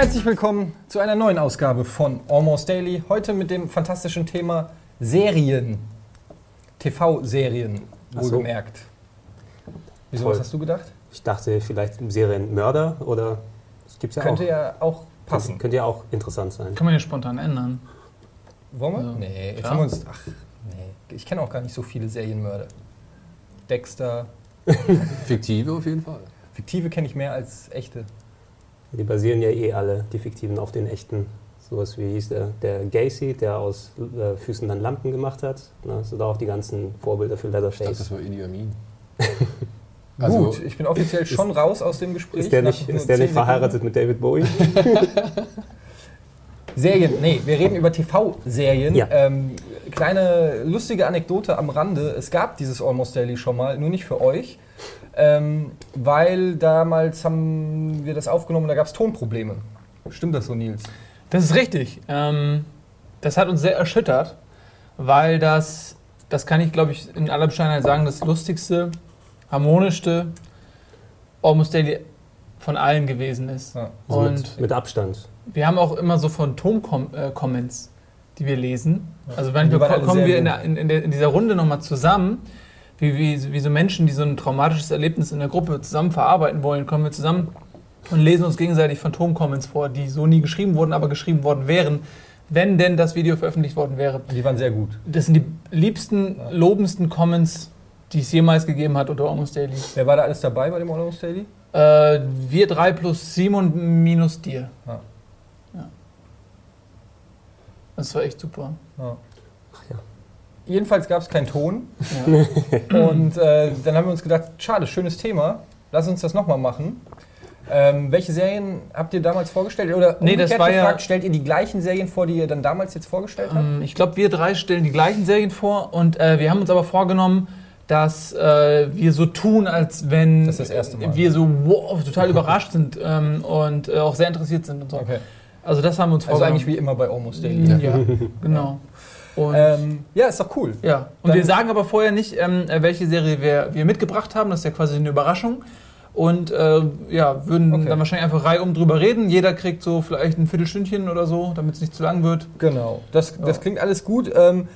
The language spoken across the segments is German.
Herzlich willkommen zu einer neuen Ausgabe von Almost Daily. Heute mit dem fantastischen Thema Serien. TV-Serien, Ach so. wohlgemerkt. Wieso, Toll. was hast du gedacht? Ich dachte vielleicht Serienmörder oder das gibt's ja Könnte auch. ja auch passen. Könnte ja auch interessant sein. Kann man ja spontan ändern. Wollen wir? Ja. Nee, jetzt Klar. haben wir uns. Ach, nee. Ich kenne auch gar nicht so viele Serienmörder. Dexter. Fiktive auf jeden Fall. Fiktive kenne ich mehr als echte. Die basieren ja eh alle, die fiktiven, auf den echten. Sowas wie hieß der, der Gacy, der aus äh, Füßen dann Lampen gemacht hat. Ne? So da auch die ganzen Vorbilder für Ich dachte, Leatherface. das war Idi Amin. Also, Gut, ich bin offiziell schon raus aus dem Gespräch. Ist der nicht, ist der 10 nicht verheiratet mit David Bowie? Serien, nee, wir reden über TV-Serien. Ja. Ähm, kleine lustige Anekdote am Rande. Es gab dieses Almost Daily schon mal, nur nicht für euch. Ähm, weil damals haben wir das aufgenommen, da gab es Tonprobleme. Stimmt das so, Nils? Das ist richtig. Ähm, das hat uns sehr erschüttert, weil das, das kann ich glaube ich in aller Bescheidenheit sagen, das lustigste, harmonischste Almost Daily von allen gewesen ist. Ja. Also Und mit, mit Abstand. wir haben auch immer so Phantom-Comments, die wir lesen. Also manchmal kommen wir in, der, in, in, der, in dieser Runde nochmal zusammen, wie, wie, wie so Menschen, die so ein traumatisches Erlebnis in der Gruppe zusammen verarbeiten wollen, kommen wir zusammen und lesen uns gegenseitig Phantom-Comments vor, die so nie geschrieben wurden, aber geschrieben worden wären, wenn denn das Video veröffentlicht worden wäre. Die waren sehr gut. Das sind die liebsten, lobendsten Comments, die es jemals gegeben hat unter Almost Daily. Wer war da alles dabei bei dem Almost Daily? Äh, wir drei plus Simon minus dir. Ja. Ja. Das war echt super. Ja. Ja. Jedenfalls gab es keinen Ton. Ja. Und äh, dann haben wir uns gedacht, schade, schönes Thema. Lass uns das nochmal machen. Ähm, welche Serien habt ihr damals vorgestellt? Oder Nee, das war ja- gefragt, stellt ihr die gleichen Serien vor, die ihr dann damals jetzt vorgestellt habt? Ähm, ich glaube, wir drei stellen die gleichen Serien vor und äh, wir haben uns aber vorgenommen, dass äh, wir so tun, als wenn Das das wir so wow, total überrascht sind ähm, und äh, auch sehr interessiert sind und so. Okay. Also das haben wir uns Also vorgenommen. eigentlich wie immer bei Almost Daily. ja, genau. Und, Ähm, ja, ist doch cool. ja. und dann- wir sagen aber vorher nicht, ähm, äh, welche Serie wir, wir mitgebracht haben. Das ist ja quasi eine Überraschung. Und äh, ja, würden Okay. dann wahrscheinlich einfach reihum drüber reden. Jeder kriegt so vielleicht ein Viertelstündchen oder so, damit es nicht zu lang wird. Genau. Das, das Ja. klingt alles gut. Ähm,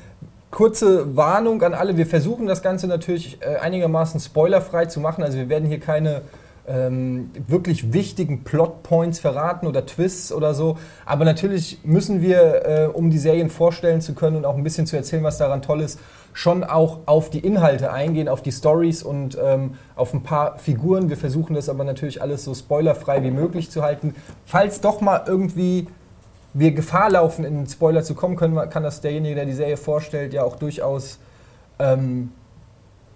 kurze Warnung an alle. Wir versuchen das Ganze natürlich äh, einigermaßen spoilerfrei zu machen. Also wir werden hier keine ähm, wirklich wichtigen Plotpoints verraten oder Twists oder so. Aber natürlich müssen wir, äh, um die Serien vorstellen zu können und auch ein bisschen zu erzählen, was daran toll ist, schon auch auf die Inhalte eingehen, auf die Stories und ähm, auf ein paar Figuren. Wir versuchen das aber natürlich alles so spoilerfrei wie möglich zu halten. Falls doch mal irgendwie wir Gefahr laufen, in einen Spoiler zu kommen, können, kann das derjenige, der die Serie vorstellt, ja auch durchaus ähm,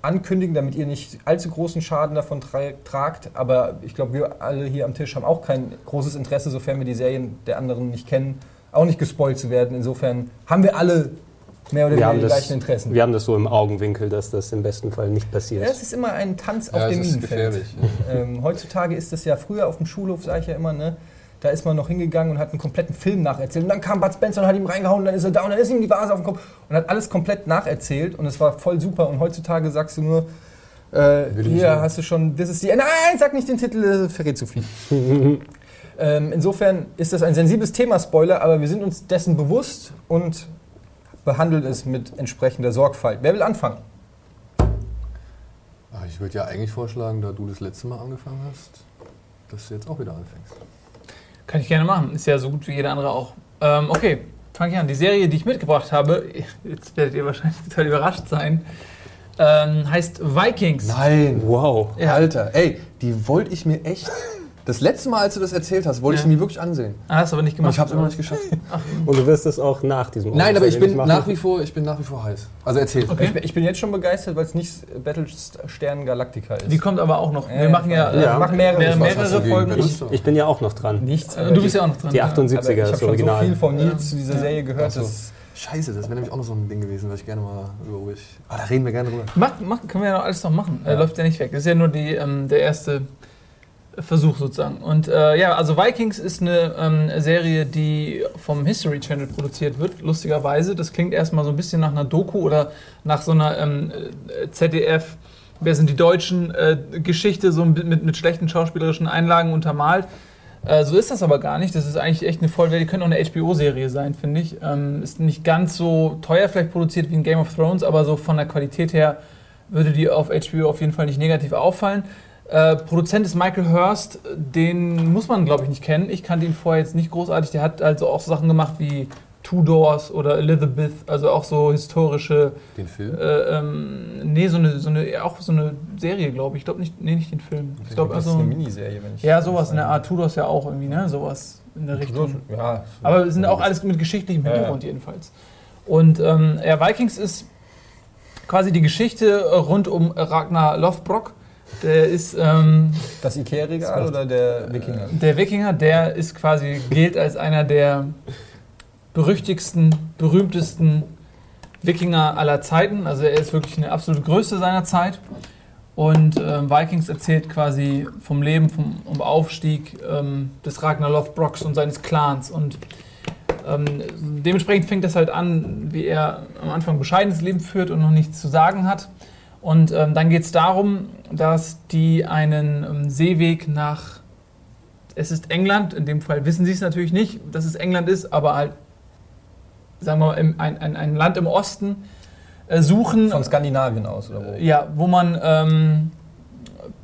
ankündigen, damit ihr nicht allzu großen Schaden davon tra tragt. Aber ich glaube, wir alle hier am Tisch haben auch kein großes Interesse, sofern wir die Serien der anderen nicht kennen, auch nicht gespoilt zu werden. Insofern haben wir alle mehr oder weniger die das, gleichen Interessen. wir haben das so im Augenwinkel, dass das im besten Fall nicht passiert. Ja, es ist immer ein Tanz auf ja, dem das ist Minenfeld. gefährlich. Ähm, heutzutage ist das ja früher auf dem Schulhof, sage ich ja immer, ne? Da ist man noch hingegangen und hat einen kompletten Film nacherzählt. Und dann kam Bud Spencer und hat ihm reingehauen, und dann ist er da und dann ist ihm die Vase auf den Kopf und hat alles komplett nacherzählt und es war voll super. Und heutzutage sagst du nur, äh, hier hast du schon, das ist die. Nein, sag nicht den Titel, das verrät zu viel. ähm, insofern ist das ein sensibles Thema, Spoiler, aber wir sind uns dessen bewusst und behandeln es mit entsprechender Sorgfalt. Wer will anfangen? Ah, Ich würde ja eigentlich vorschlagen, da du das letzte Mal angefangen hast, dass du jetzt auch wieder anfängst. Kann ich gerne machen. Ist ja so gut wie jeder andere auch. Ähm, okay, fange ich an. Die Serie, die ich mitgebracht habe, jetzt werdet ihr wahrscheinlich total überrascht sein, ähm, heißt Vikings. Nein! Wow. Ja. Alter, ey, die wollte ich mir echt. Das letzte Mal, als du das erzählt hast, wollte ich Ja. sie mir wirklich ansehen. Ah, hast du aber nicht Und gemacht. ich habe es immer noch nicht geschafft. Und du wirst es auch nach diesem Nein, aber ich bin nach machen. wie vor, ich bin nach wie vor heiß. Also erzähl. Okay. Ich, bin- ich bin jetzt schon begeistert, weil es nicht Battlestern Galactica ist. Die kommt aber auch noch. Wir machen ja, ja. äh, Ja. machen mehrere, mehrere, gegen Folgen. Ich, ich bin ja auch noch dran. nichts. Äh, du bist ja auch noch dran. Die ja. 78er aber ich ist habe schon original. so viel von Nils zu dieser Ja. Serie gehört. Ach so. dass- Scheiße, das wäre nämlich auch noch so ein Ding gewesen, was ich gerne mal über ich. Ah, da reden wir gerne drüber. Mach, mach, können wir ja noch alles noch machen. Äh, Ja. läuft ja nicht weg. Das ist ja nur die, ähm, der erste Versuch sozusagen. Und äh, ja, also Vikings ist eine ähm, Serie, die vom History Channel produziert wird, lustigerweise. Das klingt erstmal so ein bisschen nach einer Doku oder nach so einer ähm, äh, ZDF, wer sind die Deutschen, äh, Geschichte, so mit, mit, mit schlechten schauspielerischen Einlagen untermalt. Äh, so ist das aber gar nicht. Das ist eigentlich echt eine vollwertige, könnte auch eine HBO-Serie sein, finde ich. Ähm, ist nicht ganz so teuer vielleicht produziert wie ein Game of Thrones, aber so von der Qualität her würde die auf HBO auf jeden Fall nicht negativ auffallen. Äh, Produzent ist Michael Hurst, den muss man, glaube ich, nicht kennen. Ich kannte ihn vorher jetzt nicht großartig. Der hat also auch Sachen gemacht wie Tudors oder Elizabeth, also auch so historische. Den Film? Äh, ähm, nee, so eine, so eine, auch so eine Serie, glaube ich. Ich glaube nicht, nee, nicht den Film. Ich glaube, das also. ist eine Miniserie, wenn ich. Ja, sowas in der Art. Tudors ja auch irgendwie, ne? Sowas in der Richtung. Ja, Aber es sind auch alles mit geschichtlichem Ja, ja. Hintergrund jedenfalls. Und ähm, ja, Vikings ist quasi die Geschichte rund um Ragnar Lothbrok. Der ist ähm, Das Ikea-Regal oder der Wikinger? der Wikinger, der ist quasi, gilt als einer der berüchtigsten, berühmtesten Wikinger aller Zeiten. Also er ist wirklich eine absolute Größe seiner Zeit. Und ähm, Vikings erzählt quasi vom Leben, vom, vom Aufstieg ähm, des Ragnar Lothbroks und seines Clans. Und ähm, dementsprechend fängt das halt an, wie er am Anfang bescheidenes Leben führt und noch nichts zu sagen hat. Und ähm, dann geht es darum, dass die einen ähm, Seeweg nach, es ist England, in dem Fall wissen sie es natürlich nicht, dass es England ist, aber halt, sagen wir mal, im, ein, ein, ein Land im Osten äh, suchen. Von Skandinavien aus, oder wo? Ja, wo man ähm,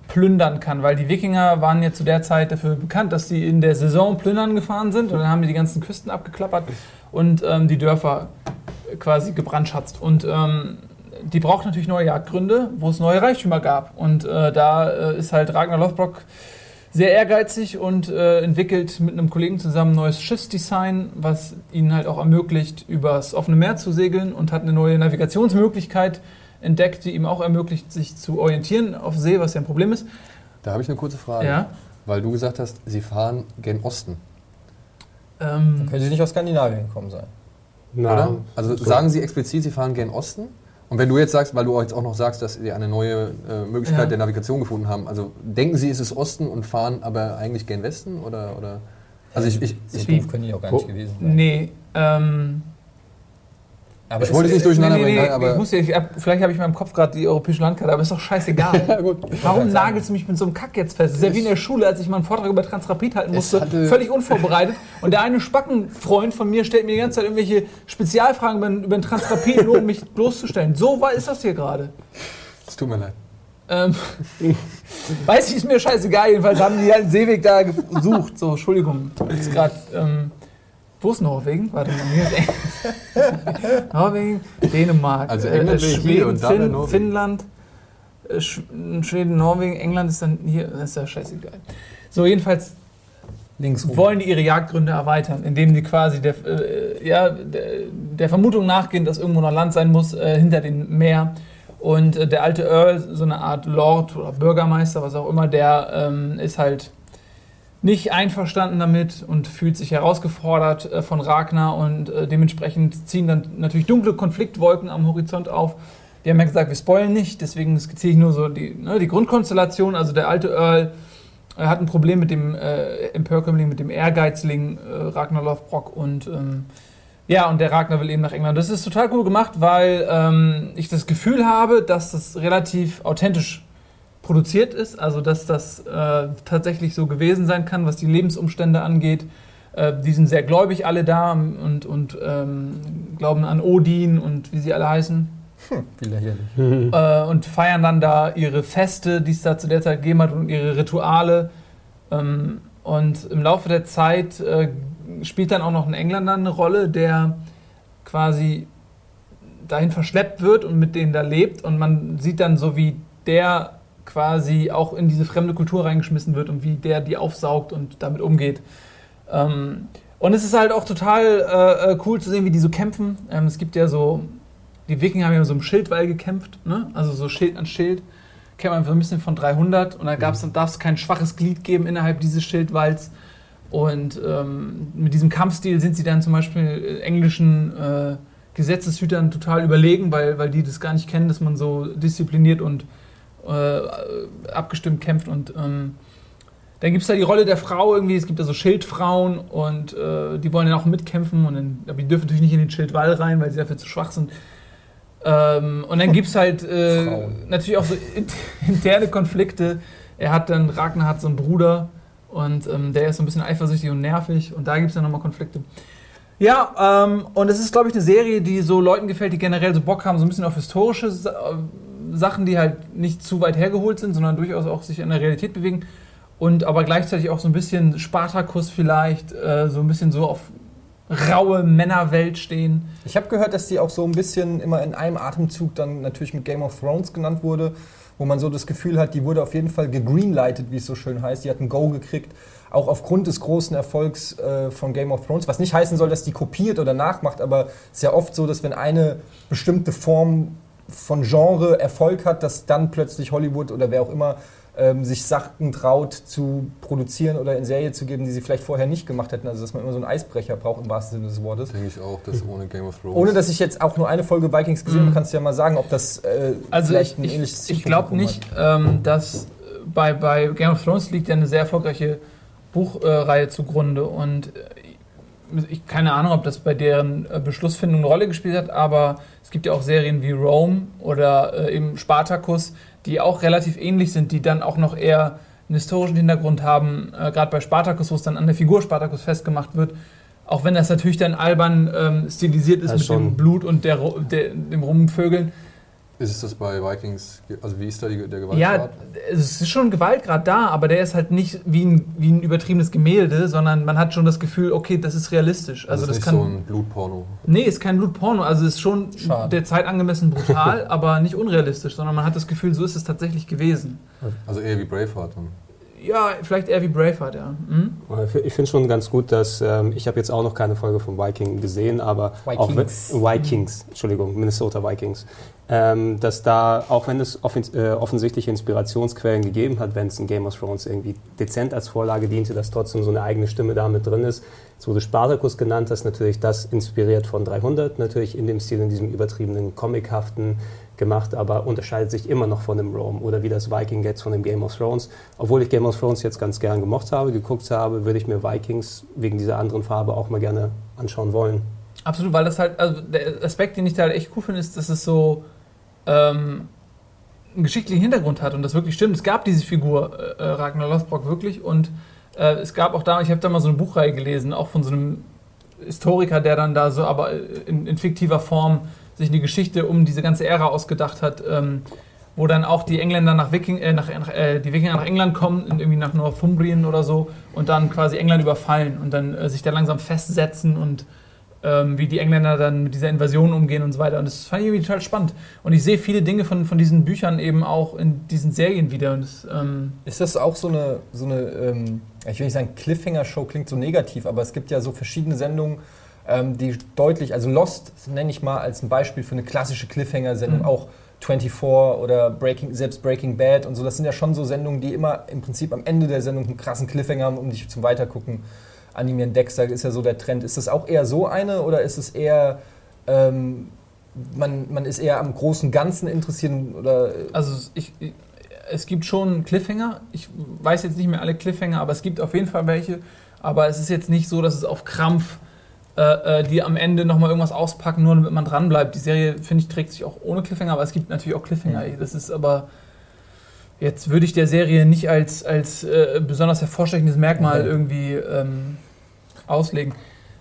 plündern kann, weil die Wikinger waren ja zu der Zeit dafür bekannt, dass sie in der Saison plündern gefahren sind und dann haben die die ganzen Küsten abgeklappert und ähm, die Dörfer quasi gebrandschatzt. Und ähm, die braucht natürlich neue Jagdgründe, wo es neue Reichtümer gab. Und äh, da äh, ist halt Ragnar Lothbrok sehr ehrgeizig und äh, entwickelt mit einem Kollegen zusammen ein neues Schiffsdesign, was ihnen halt auch ermöglicht, übers offene Meer zu segeln und hat eine neue Navigationsmöglichkeit entdeckt, die ihm auch ermöglicht, sich zu orientieren auf See, was ja ein Problem ist. Da habe ich eine kurze Frage. Ja. Weil du gesagt hast, sie fahren gen Osten, Ähm, Können sie nicht aus Skandinavien gekommen sein? Na, oder? Also so. sagen sie explizit, sie fahren gen Osten? Und wenn du jetzt sagst, weil du jetzt auch noch sagst, dass sie eine neue äh, Möglichkeit Ja. der Navigation gefunden haben, also denken sie, es ist Osten und fahren aber eigentlich gen Westen? Oder, oder? Also ich, ich, So ich, doof können die auch gar nicht gewesen sein. nee, ähm, Aber Ich wollte es nicht durcheinander bringen, nee, aber- ich muss ja, ich hab, vielleicht habe ich in meinem Kopf gerade die europäische Landkarte, aber ist doch scheißegal. Warum nagelst du mich mit so einem Kack jetzt fest? Das ist ja wie in der Schule, als ich mal einen Vortrag über Transrapid halten musste, völlig unvorbereitet. Und der eine Spackenfreund von mir stellt mir die ganze Zeit irgendwelche Spezialfragen über, über den Transrapid, nur um mich bloßzustellen. So war ist das hier gerade. es tut mir leid. Ähm, weiß ich, ist mir scheißegal. Jedenfalls haben die halt einen Seeweg da gesucht. So, Entschuldigung. Ist gerade. Ähm, wo ist Norwegen? Warte mal, hier Norwegen, Dänemark, Also England wäre hier und da wäre Finn. Finnland, äh, Sch- Schweden, Norwegen, England ist dann hier. Das ist ja scheißegal. So, jedenfalls links wollen die ihre Jagdgründe erweitern, indem die quasi der, äh, ja, der, der Vermutung nachgehen, dass irgendwo noch Land sein muss äh, hinter dem Meer. Und äh, der alte Earl, so eine Art Lord oder Bürgermeister, was auch immer, der ähm, ist halt nicht einverstanden damit und fühlt sich herausgefordert äh, von Ragnar und äh, dementsprechend ziehen dann natürlich dunkle Konfliktwolken am Horizont auf. Wir haben ja gesagt, wir spoilen nicht, deswegen skizziere ich nur so die, ne, die Grundkonstellation. Also der alte Earl er hat ein Problem mit dem äh, Empörkömmling, mit dem Ehrgeizling äh, Ragnar Lothbrok und ähm, ja, und der Ragnar will eben nach England. Das ist total cool gemacht, weil ähm, ich das Gefühl habe, dass das relativ authentisch produziert ist, also dass das äh, tatsächlich so gewesen sein kann, was die Lebensumstände angeht. Äh, die sind sehr gläubig alle da und, und ähm, glauben an Odin und wie sie alle heißen Wie lächerlich. äh, und feiern dann da ihre Feste, die es da zu der Zeit gegeben hat und ihre Rituale. Ähm, und im Laufe der Zeit äh, spielt dann auch noch ein Engländer eine Rolle, der quasi dahin verschleppt wird und mit denen da lebt. Und man sieht dann so, wie der quasi auch in diese fremde Kultur reingeschmissen wird und wie der die aufsaugt und damit umgeht. Ähm, und es ist halt auch total äh, äh, cool zu sehen, wie die so kämpfen. Ähm, es gibt ja so, die Wikinger haben ja so im Schildwall gekämpft, ne? also so Schild an Schild. Kennt man so ein bisschen von 300 und da gab's, dann darf es kein schwaches Glied geben innerhalb dieses Schildwalls. Und ähm, mit diesem Kampfstil sind sie dann zum Beispiel englischen äh, Gesetzeshütern total überlegen, weil, weil die das gar nicht kennen, dass man so diszipliniert und äh, abgestimmt kämpft. Und ähm, dann gibt es da die Rolle der Frau irgendwie, es gibt da so Schildfrauen und äh, die wollen dann auch mitkämpfen, und dann, aber die dürfen natürlich nicht in den Schildwall rein, weil sie dafür zu schwach sind. Ähm, und dann gibt es halt äh, natürlich auch so in- interne Konflikte. Er hat dann, Ragnar hat so einen Bruder Und ähm, der ist so ein bisschen eifersüchtig und nervig und da gibt es dann nochmal Konflikte. Ja, ähm, und es ist, glaube ich, eine Serie, die so Leuten gefällt, die generell so Bock haben, so ein bisschen auf historische Sachen, die halt nicht zu weit hergeholt sind, sondern durchaus auch sich in der Realität bewegen. Und aber gleichzeitig auch so ein bisschen Spartakus vielleicht, äh, so ein bisschen so auf raue Männerwelt stehen. Ich habe gehört, dass die auch so ein bisschen immer in einem Atemzug dann natürlich mit Game of Thrones genannt wurde, wo man so das Gefühl hat, die wurde auf jeden Fall gegreenlightet, wie es so schön heißt. Die hat ein Go gekriegt, auch aufgrund des großen Erfolgs äh, von Game of Thrones. Was nicht heißen soll, dass die kopiert oder nachmacht, aber es ist ja oft so, dass wenn eine bestimmte Form von Genre Erfolg hat, dass dann plötzlich Hollywood oder wer auch immer ähm, sich Sachen traut zu produzieren oder in Serie zu geben, die sie vielleicht vorher nicht gemacht hätten. Also dass man immer so einen Eisbrecher braucht im wahrsten Sinne des Wortes. Denke ich auch, dass ohne Game of Thrones. Ohne dass ich jetzt auch nur eine Folge Vikings gesehen habe, Mhm. kannst du ja mal sagen, ob das äh, Also vielleicht ich, ein ich, ähnliches ich glaube Zielpublikum nicht, ähm, dass bei, bei Game of Thrones liegt ja eine sehr erfolgreiche Buchreihe zugrunde und äh, ich keine Ahnung, ob das bei deren äh, Beschlussfindung eine Rolle gespielt hat, aber es gibt ja auch Serien wie Rome oder äh, eben Spartacus, die auch relativ ähnlich sind, die dann auch noch eher einen historischen Hintergrund haben, äh, gerade bei Spartacus, wo es dann an der Figur Spartacus festgemacht wird. Auch wenn das natürlich dann albern ähm, stilisiert ist Das mit schon. dem Blut und der, der, dem Rumvögeln. Ist es das bei Vikings, also wie ist da die, der Ja, Gewaltgrad? es ist schon Gewaltgrad da, aber der ist halt nicht wie ein, wie ein übertriebenes Gemälde, sondern man hat schon das Gefühl, okay, das ist realistisch. Also, das das ist kann. nicht so ein Blutporno. nee, ist kein Blutporno. Also es ist schon Schade. der Zeit angemessen brutal, aber nicht unrealistisch, sondern man hat das Gefühl, so ist es tatsächlich gewesen. Also eher wie Braveheart. Dann. Ja, vielleicht eher wie Braveheart, ja. Mhm. Ich finde schon ganz gut, dass ähm, ich habe jetzt auch noch keine Folge von Viking gesehen, aber auch Vikings. wenn, Vikings, Entschuldigung, Minnesota Vikings, ähm, dass da auch wenn es offen, äh, offensichtliche Inspirationsquellen gegeben hat, wenn es in Game of Thrones irgendwie dezent als Vorlage diente, dass trotzdem so eine eigene Stimme da mit drin ist. Es wurde Spartacus genannt, das ist natürlich das inspiriert von 300, natürlich in dem Stil, in diesem übertriebenen, comichaften gemacht, aber unterscheidet sich immer noch von dem Rome oder wie das Viking jetzt von dem Game of Thrones. Obwohl ich Game of Thrones jetzt ganz gern gemocht habe, geguckt habe, würde ich mir Vikings wegen dieser anderen Farbe auch mal gerne anschauen wollen. Absolut, weil das halt, also der Aspekt, den ich da halt echt cool finde, ist, dass es so ähm, einen geschichtlichen Hintergrund hat und das wirklich stimmt. Es gab diese Figur äh, äh, Ragnar Lothbrok wirklich und äh, es gab auch da, ich habe da mal so eine Buchreihe gelesen, auch von so einem Historiker, der dann da so, aber in, in fiktiver Form sich eine Geschichte um diese ganze Ära ausgedacht hat, ähm, wo dann auch die Engländer nach Viking, äh, nach, äh, die Wikinger nach England kommen, irgendwie nach Northumbrien oder so und dann quasi England überfallen und dann äh, sich da langsam festsetzen und ähm, wie die Engländer dann mit dieser Invasion umgehen und so weiter. Und das fand ich irgendwie total spannend. Und ich sehe viele Dinge von, von diesen Büchern eben auch in diesen Serien wieder. Und das, ähm, Ist das auch so eine, so eine ähm, ich will nicht sagen Cliffhanger-Show, klingt so negativ, aber es gibt ja so verschiedene Sendungen, ähm, die deutlich, also Lost nenne ich mal als ein Beispiel für eine klassische Cliffhanger-Sendung, Mhm. auch 24 oder Breaking, selbst Breaking Bad und so, das sind ja schon so Sendungen, die immer im Prinzip am Ende der Sendung einen krassen Cliffhanger haben, um dich zum Weitergucken animieren. Dexter ist ja so der Trend. Ist das auch eher so eine oder ist es eher, ähm, man, man ist eher am großen Ganzen interessiert oder also ich, ich, es gibt schon Cliffhanger. Ich weiß jetzt nicht mehr alle Cliffhanger, aber es gibt auf jeden Fall welche. Aber es ist jetzt nicht so, dass es auf Krampf äh, äh, die am Ende nochmal irgendwas auspacken, nur damit man dranbleibt. Die Serie, finde ich, trägt sich auch ohne Cliffhanger, aber es gibt natürlich auch Cliffhanger. Das ist aber. Jetzt würde ich der Serie nicht als, als äh, besonders hervorstechendes Merkmal Okay. irgendwie ähm, auslegen.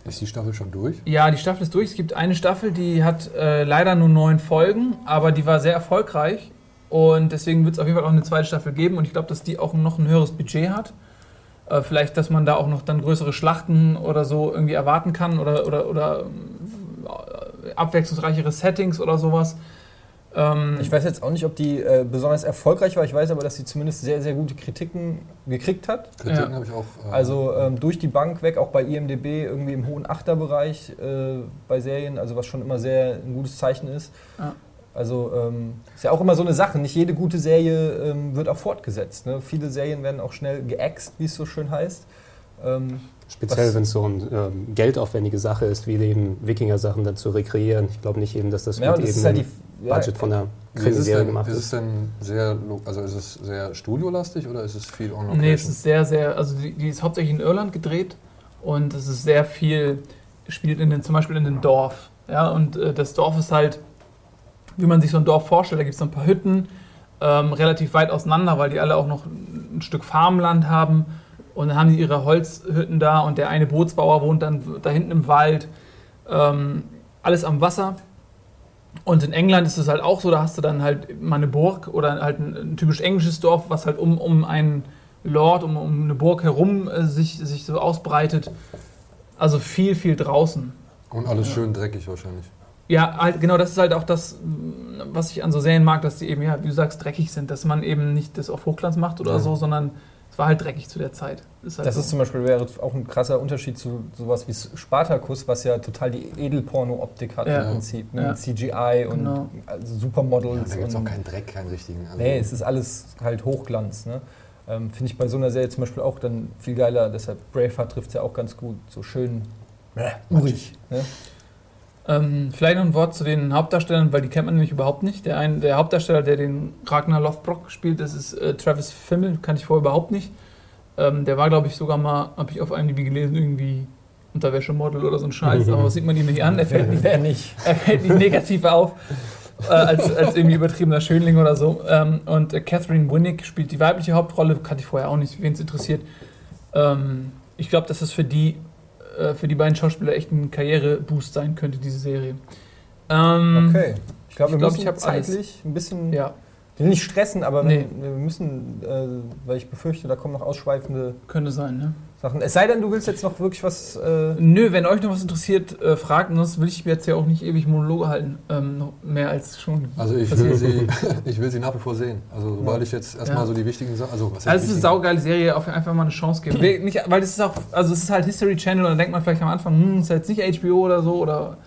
Ist die Staffel schon durch? Ja, die Staffel ist durch. Es gibt eine Staffel, die hat äh, leider nur neun Folgen, aber die war sehr erfolgreich. Und deswegen wird es auf jeden Fall auch eine zweite Staffel geben. Und ich glaube, dass die auch noch ein höheres Budget hat. Äh, vielleicht, dass man da auch noch dann größere Schlachten oder so irgendwie erwarten kann oder, oder, oder äh, abwechslungsreichere Settings oder sowas. Ähm, Ich weiß jetzt auch nicht, ob die äh, besonders erfolgreich war. Ich weiß aber, dass sie zumindest sehr, sehr gute Kritiken gekriegt hat. Kritiken Ja. habe ich auch. äh, Also ähm, durch die Bank weg, auch bei IMDB irgendwie im hohen Achterbereich äh, bei Serien, also was schon immer sehr ein gutes Zeichen ist. Ja. Also ähm, ist ja auch immer so eine Sache. Nicht jede gute Serie ähm, wird auch fortgesetzt. Ne? Viele Serien werden auch schnell geäxt, wie es so schön heißt. Ähm, Speziell, wenn es so eine ähm, geldaufwendige Sache ist, wie eben Wikinger-Sachen dann zu rekreieren. Ich glaube nicht eben, dass das ja, und mit das eben Budget von der es Krimiserie gemacht ist es ist. denn sehr, also ist es sehr studiolastig oder ist es viel on location? Nee, es ist sehr, sehr, also die, die ist hauptsächlich in Irland gedreht und es ist sehr viel, spielt in den, zum Beispiel in dem Dorf. Ja, und äh, das Dorf ist halt, wie man sich so ein Dorf vorstellt, da gibt es so ein paar Hütten, ähm, relativ weit auseinander, weil die alle auch noch ein Stück Farmland haben. Und dann haben die ihre Holzhütten da und der eine Bootsbauer wohnt dann da hinten im Wald. Ähm, alles am Wasser. Und in England ist es halt auch so, da hast du dann halt mal eine Burg oder halt ein, ein typisch englisches Dorf, was halt um, um einen Lord, um, um eine Burg herum äh, sich, sich so ausbreitet. Also viel, viel draußen. Und alles schön dreckig wahrscheinlich. Ja, halt, genau, das ist halt auch das, was ich an so Serien mag, dass die eben, ja, wie du sagst, dreckig sind, dass man eben nicht das auf Hochglanz macht oder Ja. so, sondern es war halt dreckig zu der Zeit. Ist halt Das so. ist zum Beispiel wäre auch ein krasser Unterschied zu sowas wie Spartacus, was ja total die Edelporno-Optik hat Ja. im Prinzip. Ne? Ja. Mit CGI und Genau. also Ja, Supermodels. da gibt es auch keinen Dreck, keinen richtigen. Also, Nee, es ist alles halt Hochglanz. Ne? Ähm, Finde ich bei so einer Serie zum Beispiel auch dann viel geiler. Deshalb Braveheart trifft es ja auch ganz gut. So schön urig. Ne? Ähm, vielleicht noch ein Wort zu den Hauptdarstellern, weil die kennt man nämlich überhaupt nicht. Der, ein, der Hauptdarsteller, der den Ragnar Lothbrok spielt, das ist äh, Travis Fimmel, kann ich vorher überhaupt nicht. Ähm, der war, glaube ich, sogar mal, habe ich auf IMDb gelesen, irgendwie Unterwäschemodel oder so ein Scheiß, aber was sieht man ihm nicht an? Er fällt nicht, nicht? er fällt nicht negativ auf. Äh, als, als irgendwie übertriebener Schönling oder so. Ähm, und äh, Catherine Winnick spielt die weibliche Hauptrolle, kannte ich vorher auch nicht, wen es interessiert. Ähm, ich glaube, dass das für die, äh, für die beiden Schauspieler echt ein Karriereboost sein könnte, diese Serie. Ähm, Okay. Ich glaube, Ich wir glaub, müssen zeitlich ein bisschen Ja, will nicht stressen, aber Nee. wir, wir müssen, äh, weil ich befürchte, da kommen noch ausschweifende könnte sein, ne? Sachen. Es sei denn, du willst jetzt noch wirklich was. Äh, Nö, wenn euch noch was interessiert, äh, fragt, ansonsten will ich mir jetzt ja auch nicht ewig Monologe halten. Ähm, noch mehr als schon. Also ich will, sie, ich will sie nach wie vor sehen. Also sobald Ja. ich jetzt erstmal Ja. so die wichtigen Sachen. Also, was heißt Also es ist eine saugeile Serie, auf einfach mal eine Chance geben. Nicht, weil das ist auch, also es ist halt History Channel und dann denkt man vielleicht am Anfang, hm, ist jetzt nicht HBO oder so oder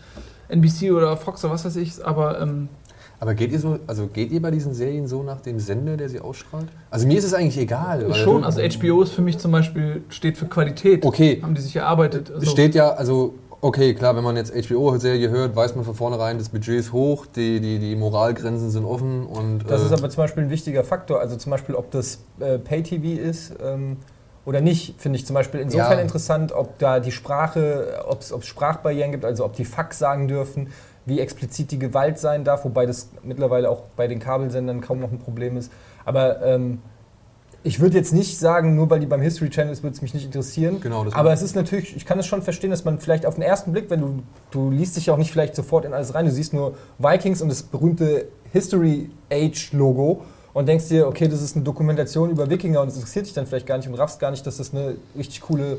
NBC oder Fox oder was weiß ich, aber ähm, Aber geht ihr so, also geht ihr bei diesen Serien so nach dem Sender, der sie ausstrahlt? Also mir ist es eigentlich egal. weil- schon, also HBO ist für mich zum Beispiel, steht für Qualität. Okay, Haben die sich erarbeitet. Also, Es steht ja, also, okay, klar, wenn man jetzt HBO-Serie hört, weiß man von vornherein, das Budget ist hoch, die, die, die Moralgrenzen sind offen und. das äh, ist aber zum Beispiel ein wichtiger Faktor. Also zum Beispiel, ob das äh, Pay-TV ist ähm, oder nicht, finde ich zum Beispiel insofern Ja. interessant, ob da die Sprache, ob es Sprachbarrieren gibt, also ob die Fuck sagen dürfen, wie explizit die Gewalt sein darf, wobei das mittlerweile auch bei den Kabelsendern kaum noch ein Problem ist. Aber ähm, ich würde jetzt nicht sagen, nur weil die beim History Channel ist, würde es mich nicht interessieren. Genau, das Aber es ist natürlich, ich kann es schon verstehen, dass man vielleicht auf den ersten Blick, wenn du, du liest dich ja auch nicht vielleicht sofort in alles rein, du siehst nur Vikings und das berühmte History Age Logo und denkst dir, okay, das ist eine Dokumentation über Wikinger und es interessiert dich dann vielleicht gar nicht und raffst gar nicht, dass das eine richtig coole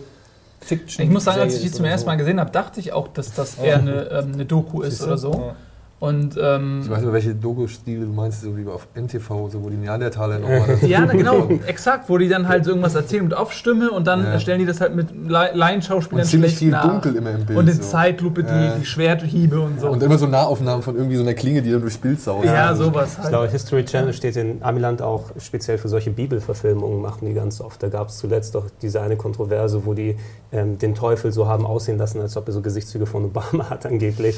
Fiction ich muss sagen, als ich die zum ersten. Mal gesehen habe, dachte ich auch, dass das eher eine, ähm, eine Doku ist oder so. Ja. Und ähm, Ich weiß nicht, welche Doku-Stile du meinst, so wie auf NTV, so wo die Neandertaler nochmal. Ja, na, genau, exakt, wo die dann halt so irgendwas erzählen mit Aufstimme und dann Ja. stellen die das halt mit Lai- Laienschauspielern Und ziemlich viel nach. dunkel immer im Bild. Und in so. Zeitlupe die, Ja. die Schwerthiebe und so. Und immer so Nahaufnahmen von irgendwie so einer Klinge, die dann durchs Bild saust. ja, sowas Ich halt. glaube, History Channel steht in Amiland auch speziell für solche Bibelverfilmungen, machen die ganz oft. Da gab es zuletzt doch diese eine Kontroverse, wo die ähm, den Teufel so haben aussehen lassen, als ob er so Gesichtszüge von Obama hat angeblich.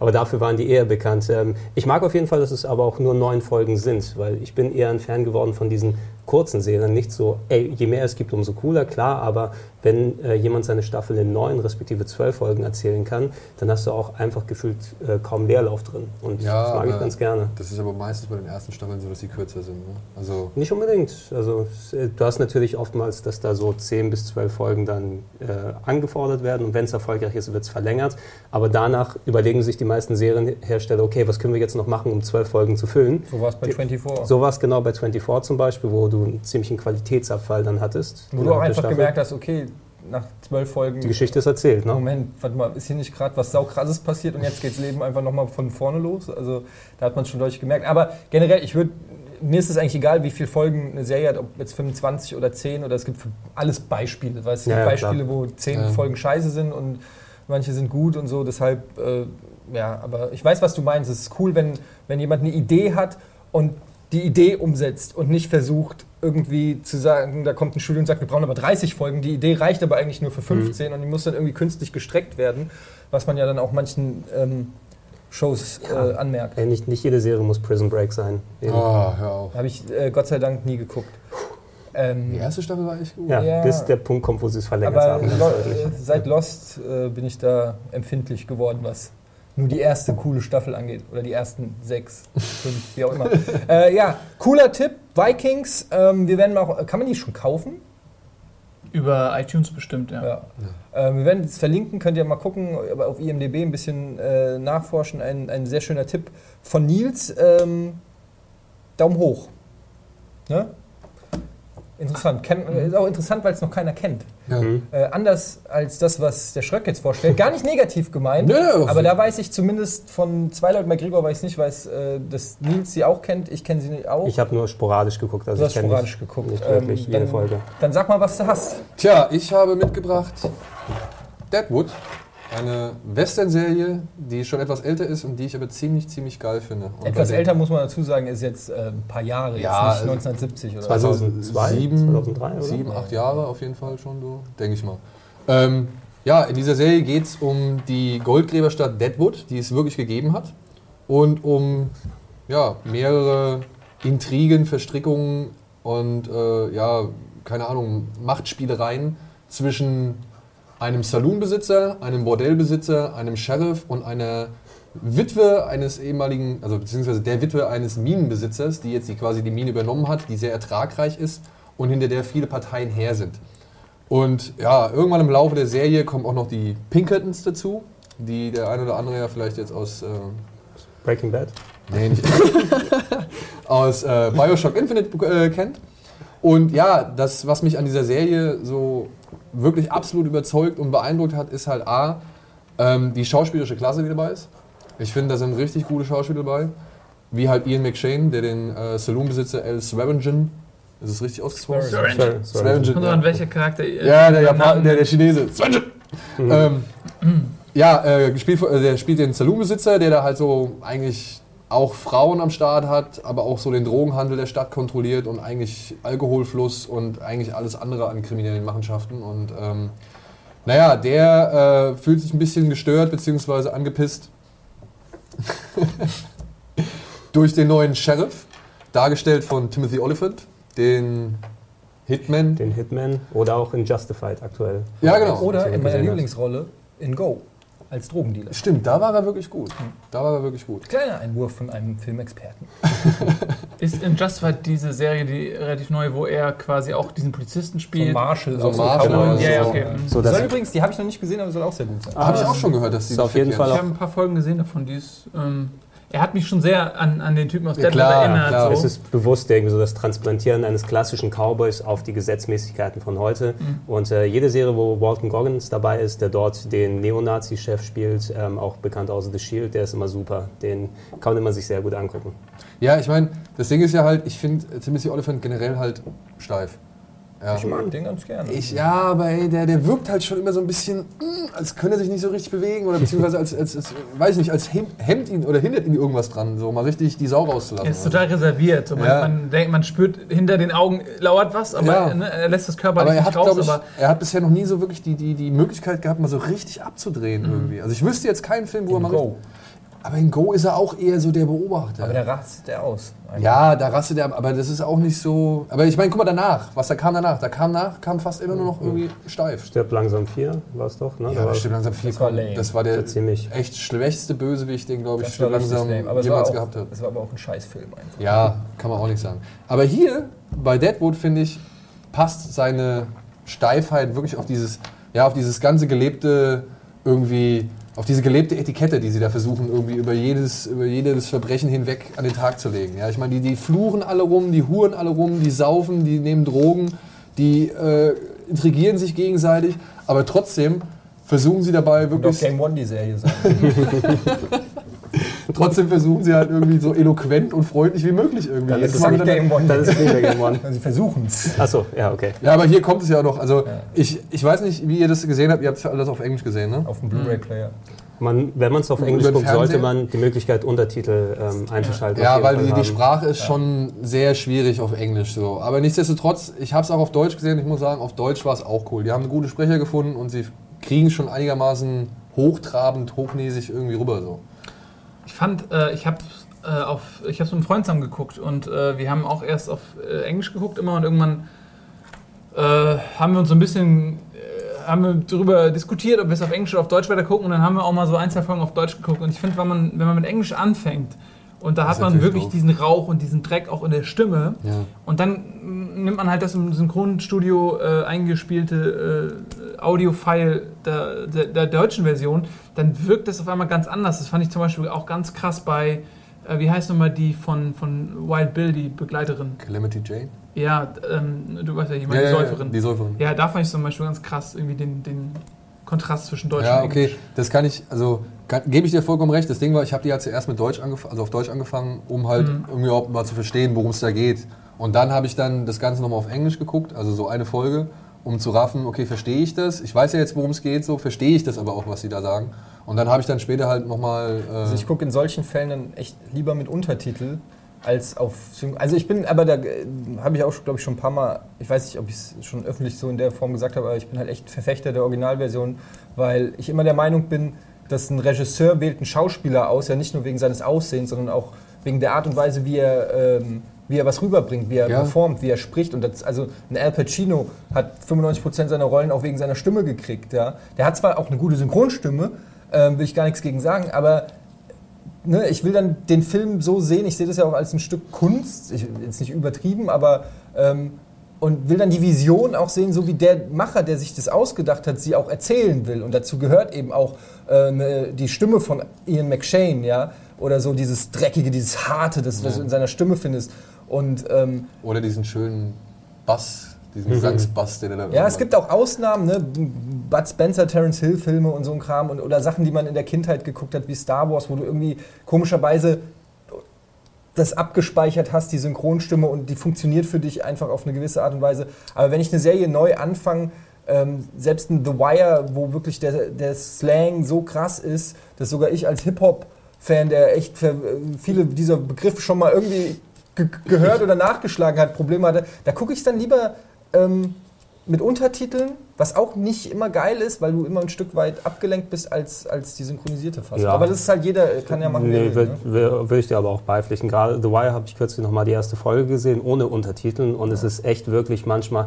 Aber dafür waren die eher bekannt. Ähm, ich mag auf jeden Fall, dass es aber auch nur neun Folgen sind, weil ich bin eher ein Fan geworden von diesen kurzen Serien. Nicht so, ey, je mehr es gibt, umso cooler, klar, aber wenn äh, jemand seine Staffel in neun respektive zwölf Folgen erzählen kann, dann hast du auch einfach gefühlt äh, kaum Leerlauf drin. Und Ja, das mag ich ganz gerne. Das ist aber meistens bei den ersten Staffeln so, dass sie kürzer sind. Ne? Also, Nicht unbedingt. Also äh, du hast natürlich oftmals, dass da so 10 bis 12 Folgen dann äh, angefordert werden und wenn es erfolgreich ist, wird es verlängert. Aber danach überlegen sich die meisten Serienhersteller, okay, was können wir jetzt noch machen, um 12 Folgen zu füllen. So war es bei 24. So war es genau bei 24 zum Beispiel, wo du einen ziemlichen Qualitätsabfall dann hattest. Wo du auch einfach Staffel. gemerkt hast, okay, nach zwölf Folgen. Die Geschichte ist erzählt, ne? Moment, warte mal, ist hier nicht gerade was saukrasses passiert und jetzt geht's Leben einfach nochmal von vorne los? Also da hat man schon deutlich gemerkt. Aber generell, ich würde, mir ist es eigentlich egal, wie viele Folgen eine Serie hat, ob jetzt 25 oder 10 oder es gibt für alles Beispiele. Weil es gibt Ja, ja, Beispiele, wo 10 Ja. Folgen scheiße sind und manche sind gut und so. Deshalb, äh, ja, aber ich weiß, was du meinst. Es ist cool, wenn, wenn jemand eine Idee hat und die Idee umsetzt und nicht versucht, irgendwie zu sagen, da kommt ein Studio und sagt, wir brauchen aber 30 Folgen. Die Idee reicht aber eigentlich nur für 15 und die muss dann irgendwie künstlich gestreckt werden, was man ja dann auch manchen ähm, Shows Ja. äh, anmerkt. Ey, nicht, nicht jede Serie muss Prison Break sein. Ah, hör auf. Habe ich äh, Gott sei Dank nie geguckt. Ähm, Die erste Staffel war echt gut. Ja, Ja. bis der Punkt kommt, wo sie es verlängert aber haben. Lo äh, seit Lost äh, bin ich da empfindlich geworden, was nur die erste coole Staffel angeht. Oder die ersten sechs, fünf, wie auch immer. äh, ja, cooler Tipp, Vikings. Ähm, wir werden auch, kann man die schon kaufen? Über iTunes bestimmt, ja. Ja. Ähm, wir werden es verlinken, könnt ihr mal gucken, aber auf IMDb ein bisschen äh, nachforschen. Ein, ein sehr schöner Tipp von Nils. Ähm, Daumen hoch. Ne? Interessant. Kenn, äh, ist auch interessant, weil es noch keiner kennt. Ja. Mhm. Äh, anders als das, was der Schröck jetzt vorstellt. Gar nicht negativ gemeint, Nö, nö, aber da weiß ich zumindest von zwei Leuten, bei Gregor weiß ich nicht, weiß, äh, dass Nils sie auch kennt. Ich kenne sie auch. Ich habe nur sporadisch geguckt. Also du ich hast sporadisch nicht, geguckt. Nicht wirklich Ähm, jede dann, Folge. Dann sag mal, was du hast. Tja, ich habe mitgebracht Deadwood, eine Western-Serie, die schon etwas älter ist und die ich aber ziemlich, ziemlich geil finde. Und Etwas älter muss man dazu sagen, ist jetzt äh, ein paar Jahre, Ja, jetzt nicht also 1970 oder Also 2002, sieben, 2003, oder? sieben, acht Jahre auf jeden Fall schon so, denke ich mal. Ähm, ja, in dieser Serie geht es um die Goldgräberstadt Deadwood, die es wirklich gegeben hat. Und um ja, mehrere Intrigen, Verstrickungen und äh, ja, keine Ahnung, Machtspielereien zwischen einem Saloonbesitzer, einem Bordellbesitzer, einem Sheriff und einer Witwe eines ehemaligen, also beziehungsweise der Witwe eines Minenbesitzers, die jetzt die quasi die Mine übernommen hat, die sehr ertragreich ist und hinter der viele Parteien her sind. Und ja, irgendwann im Laufe der Serie kommen auch noch die Pinkertons dazu, die der ein oder andere ja vielleicht jetzt aus, äh, Breaking Bad. nee, nicht aus äh, Bioshock Infinite äh, kennt. Und ja, das, was mich an dieser Serie so wirklich absolut überzeugt und beeindruckt hat, ist halt A, ähm, die schauspielerische Klasse, die dabei ist. Ich finde, da sind richtig gute Schauspieler dabei. Wie halt Ian McShane, der den äh, Saloonbesitzer Al Swearingen, ist es richtig ausgesprochen? Swearingen. Sorry, sorry. Swearingen, drauf an, welcher Charakter. äh, Ja, der, Japan Namen- der, der Chinese. Ähm, ja, äh, gespielt, von- äh, der spielt den Saloonbesitzer, der da halt so eigentlich auch Frauen am Start hat, aber auch so den Drogenhandel der Stadt kontrolliert und eigentlich Alkoholfluss und eigentlich alles andere an kriminellen Machenschaften. Und ähm, naja, der äh, fühlt sich ein bisschen gestört bzw. angepisst durch den neuen Sheriff, dargestellt von Timothy Oliphant, den Hitman. Den Hitman oder auch in Justified aktuell. Ja, genau. Oder in meiner. Lieblingsrolle in Go als Drogendealer. Stimmt, da war er wirklich gut. Da war er wirklich gut. Kleiner Einwurf von einem Filmexperten. Ist in Justified diese Serie, die relativ neu, wo er quasi auch diesen Polizisten So spielt? Marshall. So auch Marshall, also ja, ja, so- okay. So, Soll übrigens, die habe ich noch nicht gesehen, aber soll auch sehr gut sein. Habe ich auch schon gehört, dass die Ist auf jeden Fall Ich habe ein paar Folgen gesehen davon, die ist, ähm, er hat mich schon sehr an, an den Typen aus Ja, Deadwood klar, erinnert. klar. So. Es ist bewusst irgendwie so das Transplantieren eines klassischen Cowboys auf die Gesetzmäßigkeiten von heute. Mhm. Und äh, jede Serie, wo Walton Goggins dabei ist, der dort den Neonazi-Chef spielt, ähm, auch bekannt aus The Shield, der ist immer super. Den kann man immer sich sehr gut angucken. Ja, ich meine, das Ding ist ja halt, ich finde Timothy Oliphant generell halt steif. Ja. Ich mag den ganz gerne. Ich, ja, aber ey, der, der wirkt halt schon immer so ein bisschen, mm, als könnte er sich nicht so richtig bewegen oder beziehungsweise als, als, als weiß nicht, als hem- hemmt ihn oder hindert ihn irgendwas dran, so mal richtig die Sau rauszulassen. Er ist total reserviert. So, man, Ja. man, denkt, man spürt hinter den Augen lauert was, aber Ja. ne, er lässt das körperlich aber er hat, nicht raus. ich, aber er hat bisher noch nie so wirklich die, die, die Möglichkeit gehabt, mal so richtig abzudrehen irgendwie. Also ich wüsste jetzt keinen Film, wo er in mal Go. richtig, Aber in Go ist er auch eher so der Beobachter. Aber der rastet der aus. Ja, da rastet er, aber das ist auch nicht so. Aber ich meine, guck mal danach, was da kam danach. Da kam nach, kam fast immer nur noch irgendwie steif. Stirbt langsam 4, war es doch, ne? Ja, Da das stimmt langsam viel. Das war lame. Das war der Das war ziemlich- echt schwächste Bösewicht, den, glaube ich, Das Stirb war richtig langsam jemals auch, gehabt hat. es war aber auch ein Scheißfilm einfach. Ja, kann man auch nicht sagen. Aber hier bei Deadwood, finde ich, passt seine Steifheit wirklich auf dieses, ja, auf dieses ganze gelebte, irgendwie, auf diese gelebte Etikette, die sie da versuchen, irgendwie über jedes, über jedes Verbrechen hinweg an den Tag zu legen. Ja, ich meine, die, die fluchen alle rum, die huren alle rum, die saufen, die nehmen Drogen, die äh, intrigieren sich gegenseitig, aber trotzdem versuchen sie dabei wirklich Game One die Serie sein. Trotzdem versuchen sie halt irgendwie so eloquent und freundlich wie möglich irgendwie. Dann ist nicht Game One. Das ist nicht der Game One. Sie versuchen es. Achso, ja, okay. Ja, aber hier kommt es ja noch. Also ich, ich weiß nicht, wie ihr das gesehen habt. Ihr habt es ja alles auf Englisch gesehen, ne? Auf dem Blu-ray-Player. Man, wenn man es auf Englisch guckt, sollte man die Möglichkeit, Untertitel ähm, einzuschalten. Ja, weil die, die. Sprache ist schon sehr schwierig auf Englisch so. Aber nichtsdestotrotz, ich habe es auch auf Deutsch gesehen. Ich muss sagen, auf Deutsch war es auch cool. Die haben gute Sprecher gefunden und sie kriegen schon einigermaßen hochtrabend, hochnäsig irgendwie rüber so. Ich fand, äh, ich habe äh, auf, ich habe es mit einem Freund zusammen geguckt und äh, wir haben auch erst auf äh, Englisch geguckt immer und irgendwann äh, haben wir uns so ein bisschen äh, haben wir darüber diskutiert, ob wir es auf Englisch oder auf Deutsch weiter gucken und dann haben wir auch mal so ein, zwei Folgen auf Deutsch geguckt und ich finde, wenn man, wenn man mit Englisch anfängt Und da Das hat man wirklich doof. diesen Rauch und diesen Dreck auch in der Stimme. Ja. Und dann mm, nimmt man halt das im Synchronstudio eingespielte Audio-File der, der, der deutschen Version, dann wirkt das auf einmal ganz anders. Das fand ich zum Beispiel auch ganz krass bei, äh, wie heißt nochmal die von, von Wild Bill, die Begleiterin? Calamity Jane? Ja, ähm, du weißt ja, ich meine die Säuferin. Die Säuferin. Ja, da fand ich zum Beispiel ganz krass, irgendwie den, den Kontrast zwischen Deutsch Ja, und okay, Englisch. das kann ich, also gebe ich dir vollkommen recht. Das Ding war, ich habe die ja zuerst mit Deutsch angefangen, also auf Deutsch angefangen, um halt Mhm. irgendwie auch mal zu verstehen, worum es da geht. Und dann habe ich dann das Ganze nochmal auf Englisch geguckt, also so eine Folge, um zu raffen, okay, verstehe ich das? Ich weiß ja jetzt, worum es geht, so verstehe ich das aber auch, was sie da sagen. Und dann habe ich dann später halt nochmal. Äh, Also ich gucke in solchen Fällen dann echt lieber mit Untertitel als auf Also ich bin, aber da äh, habe ich auch, glaube ich, schon ein paar Mal, ich weiß nicht, ob ich es schon öffentlich so in der Form gesagt habe, aber ich bin halt echt Verfechter der Originalversion, weil ich immer der Meinung bin, dass ein Regisseur wählt einen Schauspieler aus, ja nicht nur wegen seines Aussehens, sondern auch wegen der Art und Weise, wie er, ähm, wie er was rüberbringt, wie er Ja. performt, wie er spricht. Und das, also ein Al Pacino hat 95% seiner Rollen auch wegen seiner Stimme gekriegt. Ja. Der hat zwar auch eine gute Synchronstimme, ähm, will ich gar nichts gegen sagen, aber ne, ich will dann den Film so sehen, ich sehe das ja auch als ein Stück Kunst, ich, jetzt nicht übertrieben, aber ähm, und will dann die Vision auch sehen, so wie der Macher, der sich das ausgedacht hat, sie auch erzählen will. Und dazu gehört eben auch äh, ne, die Stimme von Ian McShane, ja, oder so dieses Dreckige, dieses Harte, das, was du in seiner Stimme findest. Und ähm, oder diesen schönen Bass, diesen Gesangsbass, den er da ja, es gibt auch Ausnahmen, ne? Bud Spencer, Terence Hill Filme und so ein Kram und, oder Sachen, die man in der Kindheit geguckt hat, wie Star Wars, wo du irgendwie komischerweise das abgespeichert hast, die Synchronstimme und die funktioniert für dich einfach auf eine gewisse Art und Weise. Aber wenn ich eine Serie neu anfange, ähm, selbst ein The Wire, wo wirklich der, der Slang so krass ist, dass sogar ich als Hip-Hop-Fan, der echt für, äh, viele dieser Begriffe schon mal irgendwie ge gehört oder nachgeschlagen hat, Probleme hatte, da gucke ich dann lieber ähm, mit Untertiteln, was auch nicht immer geil ist, weil du immer ein Stück weit abgelenkt bist als, als die synchronisierte Fassung. Ja. Aber das ist halt jeder, kann ja machen, Nee, will. Ne? will ich dir aber auch beipflichten. Gerade The Wire habe ich kürzlich nochmal die erste Folge gesehen, ohne Untertiteln. Und es ist echt wirklich manchmal,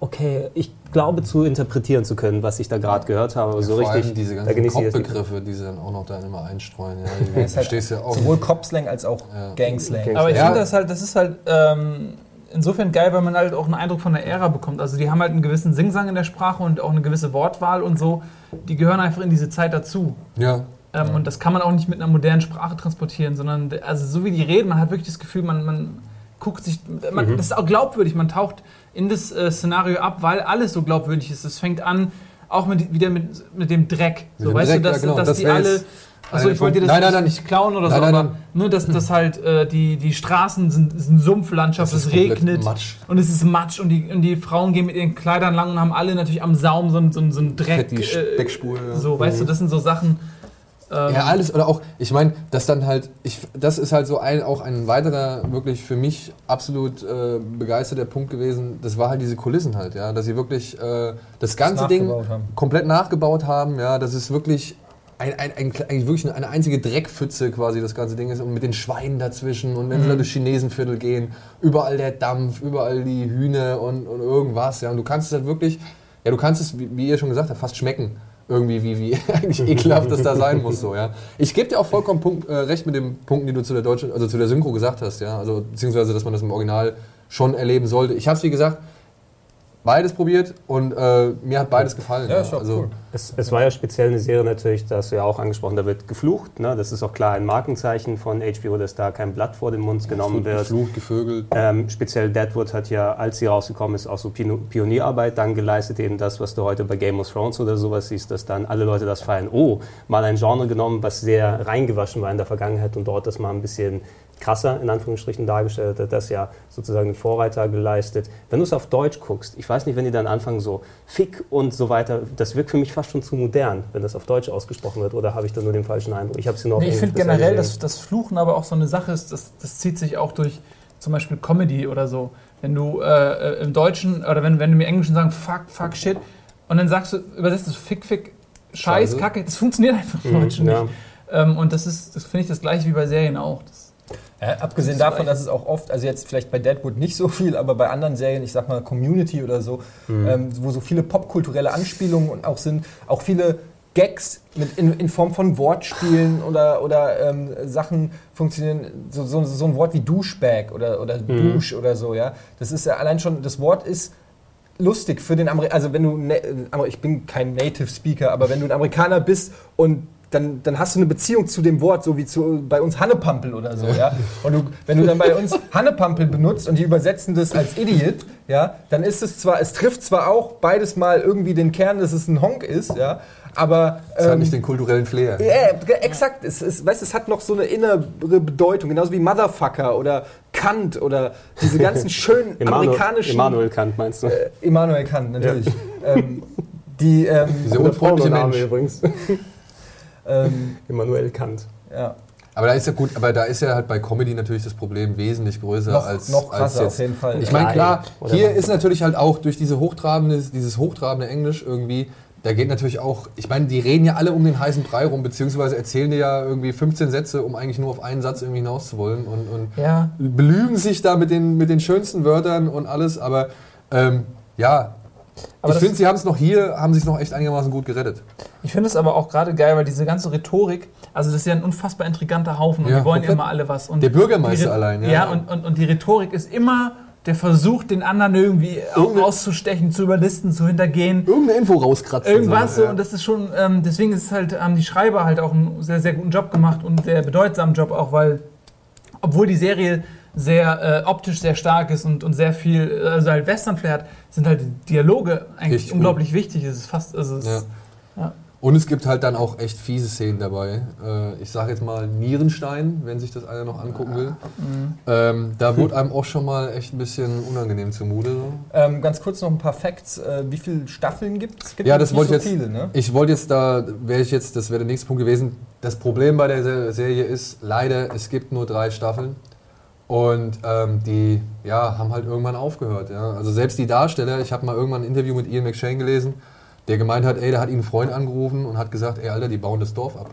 okay, ich glaube zu interpretieren zu können, was ich da gerade gehört habe. Aber so Vor richtig, allem diese da ganzen. Kopfbegriffe, die sie dann auch noch da immer einstreuen. Ja, Ja, die halt verstehst du ja auch. Sowohl Cop-Slang als auch Ja. Gang-Slang. Gang- Aber ich Ja. finde das halt, das ist halt ähm, insofern geil, weil man halt auch einen Eindruck von der Ära bekommt. Also die haben halt einen gewissen Singsang in der Sprache und auch eine gewisse Wortwahl und so. Die gehören einfach in diese Zeit dazu. Ja, Ähm, Und das kann man auch nicht mit einer modernen Sprache transportieren, sondern also so wie die reden, man hat wirklich das Gefühl, man, man guckt sich, man, das ist auch glaubwürdig, man taucht in das äh, Szenario ab, weil alles so glaubwürdig ist. Es fängt an auch mit, wieder mit, mit dem Dreck. Mit So, weißt Dreck, du, dass, ja, genau, dass das die alle. einer ich wollte dir das Punkte. Nein, nein, nicht, klauen oder Nein, so, nein, aber nein. Ne, dass, dass halt äh, die, die Straßen sind, sind Sumpflandschaft, es regnet Matsch. und es ist Matsch und die, und die Frauen gehen mit ihren Kleidern lang und haben alle natürlich am Saum so, so, so einen Dreck. Fett die Speckspur, ja. So, weißt du, das sind so Sachen. Ähm, Ja, alles oder auch, ich meine, das dann halt, ich, das ist halt so ein, auch ein weiterer, wirklich für mich absolut äh, begeisterter Punkt gewesen. Das war halt diese Kulissen halt, ja, dass sie wirklich äh, das ganze Ding nachgebaut haben. komplett nachgebaut haben, ja, das ist wirklich ein, ein, ein, eigentlich wirklich eine einzige Dreckpfütze quasi das ganze Ding ist und mit den Schweinen dazwischen und wenn sie da durch Chinesenviertel gehen, überall der Dampf, überall die Hühner und, und irgendwas, ja, und du kannst es halt wirklich, ja, du kannst es, wie, wie ihr schon gesagt habt, fast schmecken irgendwie, wie, wie eigentlich ekelhaft das da sein muss. So, ja. Ich gebe dir auch vollkommen Punkt, äh, recht mit den Punkten, die du zu der deutschen, also zu der Synchro gesagt hast, ja. Also beziehungsweise, dass man das im Original schon erleben sollte. Ich habe es wie gesagt beides probiert und äh, mir hat beides gefallen. Ja, ist doch also, cool. Es, es war ja speziell eine Serie natürlich, da hast du ja auch angesprochen, da wird geflucht. Ne? Das ist auch klar ein Markenzeichen von HBO, dass da kein Blatt vor den Mund genommen wird. Geflucht, gevögelt. Ähm, speziell Deadwood hat ja, als sie rausgekommen ist, auch so Pionierarbeit dann geleistet, eben das, was du heute bei Game of Thrones oder sowas siehst, dass dann alle Leute das feiern. Oh, mal ein Genre genommen, was sehr reingewaschen war in der Vergangenheit und dort das mal ein bisschen krasser in Anführungsstrichen dargestellt hat, das ja sozusagen den Vorreiter geleistet. Wenn du es auf Deutsch guckst, ich weiß nicht, wenn die dann anfangen so Fick und so weiter, das wirkt für mich fast schon zu modern, wenn das auf Deutsch ausgesprochen wird, oder habe ich da nur den falschen Eindruck? Ich habe sie nur Nee, ich finde generell, dass das Fluchen aber auch so eine Sache ist, das, das zieht sich auch durch zum Beispiel Comedy oder so. Wenn du äh, äh, im Deutschen oder wenn, wenn du mir Englischen sagen, fuck, fuck, shit, und dann sagst du, übersetzt du fick, fick, scheiß, Scheiße. kacke, das funktioniert einfach im Mhm, Deutschen ja. nicht. Ähm, und das ist, das finde ich das gleiche wie bei Serien auch. Das, Ja, abgesehen Das ist davon, dass es auch oft, also jetzt vielleicht bei Deadwood nicht so viel, aber bei anderen Serien, ich sag mal Community oder so, ähm, wo so viele popkulturelle Anspielungen und auch sind, auch viele Gags mit in, in Form von Wortspielen oder, oder ähm, Sachen funktionieren, so, so, so ein Wort wie Douchebag oder, oder Douche oder so, ja. Das ist ja allein schon, das Wort ist lustig für den Amerikaner, also wenn du, ne, aber ich bin kein Native Speaker, aber wenn du ein Amerikaner bist und dann, dann hast du eine Beziehung zu dem Wort, so wie zu, bei uns Hannepampel oder so, ja. Und du, wenn du dann bei uns Hannepampel benutzt und die übersetzen das als Idiot, ja, dann ist es zwar, es trifft zwar auch beides mal irgendwie den Kern, dass es ein Honk ist, ja, aber hat ähm, nicht den kulturellen Flair. ja, exakt. Es, es, weißt, es hat noch so eine innere Bedeutung, genauso wie Motherfucker oder Kant oder diese ganzen schönen Immanuel, amerikanischen. Immanuel Kant meinst du? Äh, Immanuel Kant, natürlich. ähm, die, ähm, Dieser unfreundliche Mensch. übrigens. Ähm, Immanuel Kant. ja, Aber da ist ja gut, aber da ist ja halt bei Comedy natürlich das Problem wesentlich größer noch, als, noch als krasser jetzt. auf jeden Fall. Ich meine, klar, hier ist natürlich halt auch durch diese hochtrabende, dieses hochtrabende Englisch irgendwie, da geht natürlich auch, ich meine, die reden ja alle um den heißen Brei rum, beziehungsweise erzählen dir ja irgendwie 15 Sätze, um eigentlich nur auf einen Satz irgendwie hinaus zu wollen und, und Ja, belügen sich da mit den, mit den schönsten Wörtern und alles, aber ähm, ja, Aber ich finde, sie haben es noch hier, haben sich noch echt einigermaßen gut gerettet. ich finde es aber auch gerade geil, weil diese ganze Rhetorik, also das ist ja ein unfassbar intriganter Haufen und Ja, die wollen ja immer alle was. Und Der Bürgermeister die allein, ja. Ja, und, und, und die Rhetorik ist immer der Versuch, den anderen irgendwie Irgende- auszustechen, zu überlisten, zu hintergehen. Irgendeine Info rauskratzen. Irgendwas so, ja. und das ist schon, ähm, deswegen ist es halt, haben die Schreiber halt auch einen sehr, sehr guten Job gemacht und sehr bedeutsamen Job auch, weil, obwohl die Serie sehr äh, optisch sehr stark ist und, und sehr viel, also halt Western-Flair hat, sind halt die Dialoge eigentlich Richtig gut. unglaublich wichtig. Es ist fast, also es Ja. ist, ja. Und es gibt halt dann auch echt fiese Szenen dabei. Äh, ich sage jetzt mal Nierenstein, wenn sich das einer noch angucken will. Mhm. Ähm, da wurde einem auch schon mal echt ein bisschen unangenehm zumute. So. ähm, ganz kurz noch ein paar Facts. Äh, wie viele Staffeln gibt es? Ja, das wollte ich so jetzt. viele, ne? Ich wollte jetzt da, wäre ich jetzt, das wäre der nächste Punkt gewesen. Das Problem bei der Se- Serie ist leider, es gibt nur drei Staffeln. Und ähm, die ja, haben halt irgendwann aufgehört. Ja. Also selbst die Darsteller, ich habe mal irgendwann ein Interview mit Ian McShane gelesen, der gemeint hat, ey, da hat ihn ein Freund angerufen und hat gesagt, ey Alter, die bauen das Dorf ab.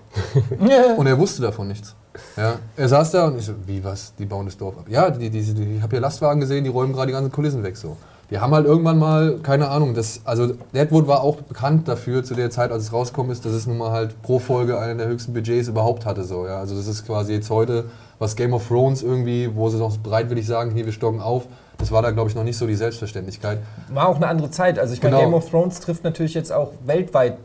Und er wusste davon nichts. Ja, er saß da und ich so, wie was, die bauen das Dorf ab? Ja, die, die, die, ich habe hier Lastwagen gesehen, die räumen gerade die ganzen Kulissen weg. So. Die haben halt irgendwann mal, keine Ahnung, das, also Deadwood war auch bekannt dafür zu der Zeit, als es rausgekommen ist, dass es nun mal halt pro Folge einen der höchsten Budgets überhaupt hatte. So, ja. Also das ist quasi jetzt heute, was Game of Thrones irgendwie, wo sie noch bereitwillig sagen, hier, wir stocken auf, das war da, glaube ich, noch nicht so die Selbstverständlichkeit. War auch eine andere Zeit. Also ich meine, Genau. Game of Thrones trifft natürlich jetzt auch weltweit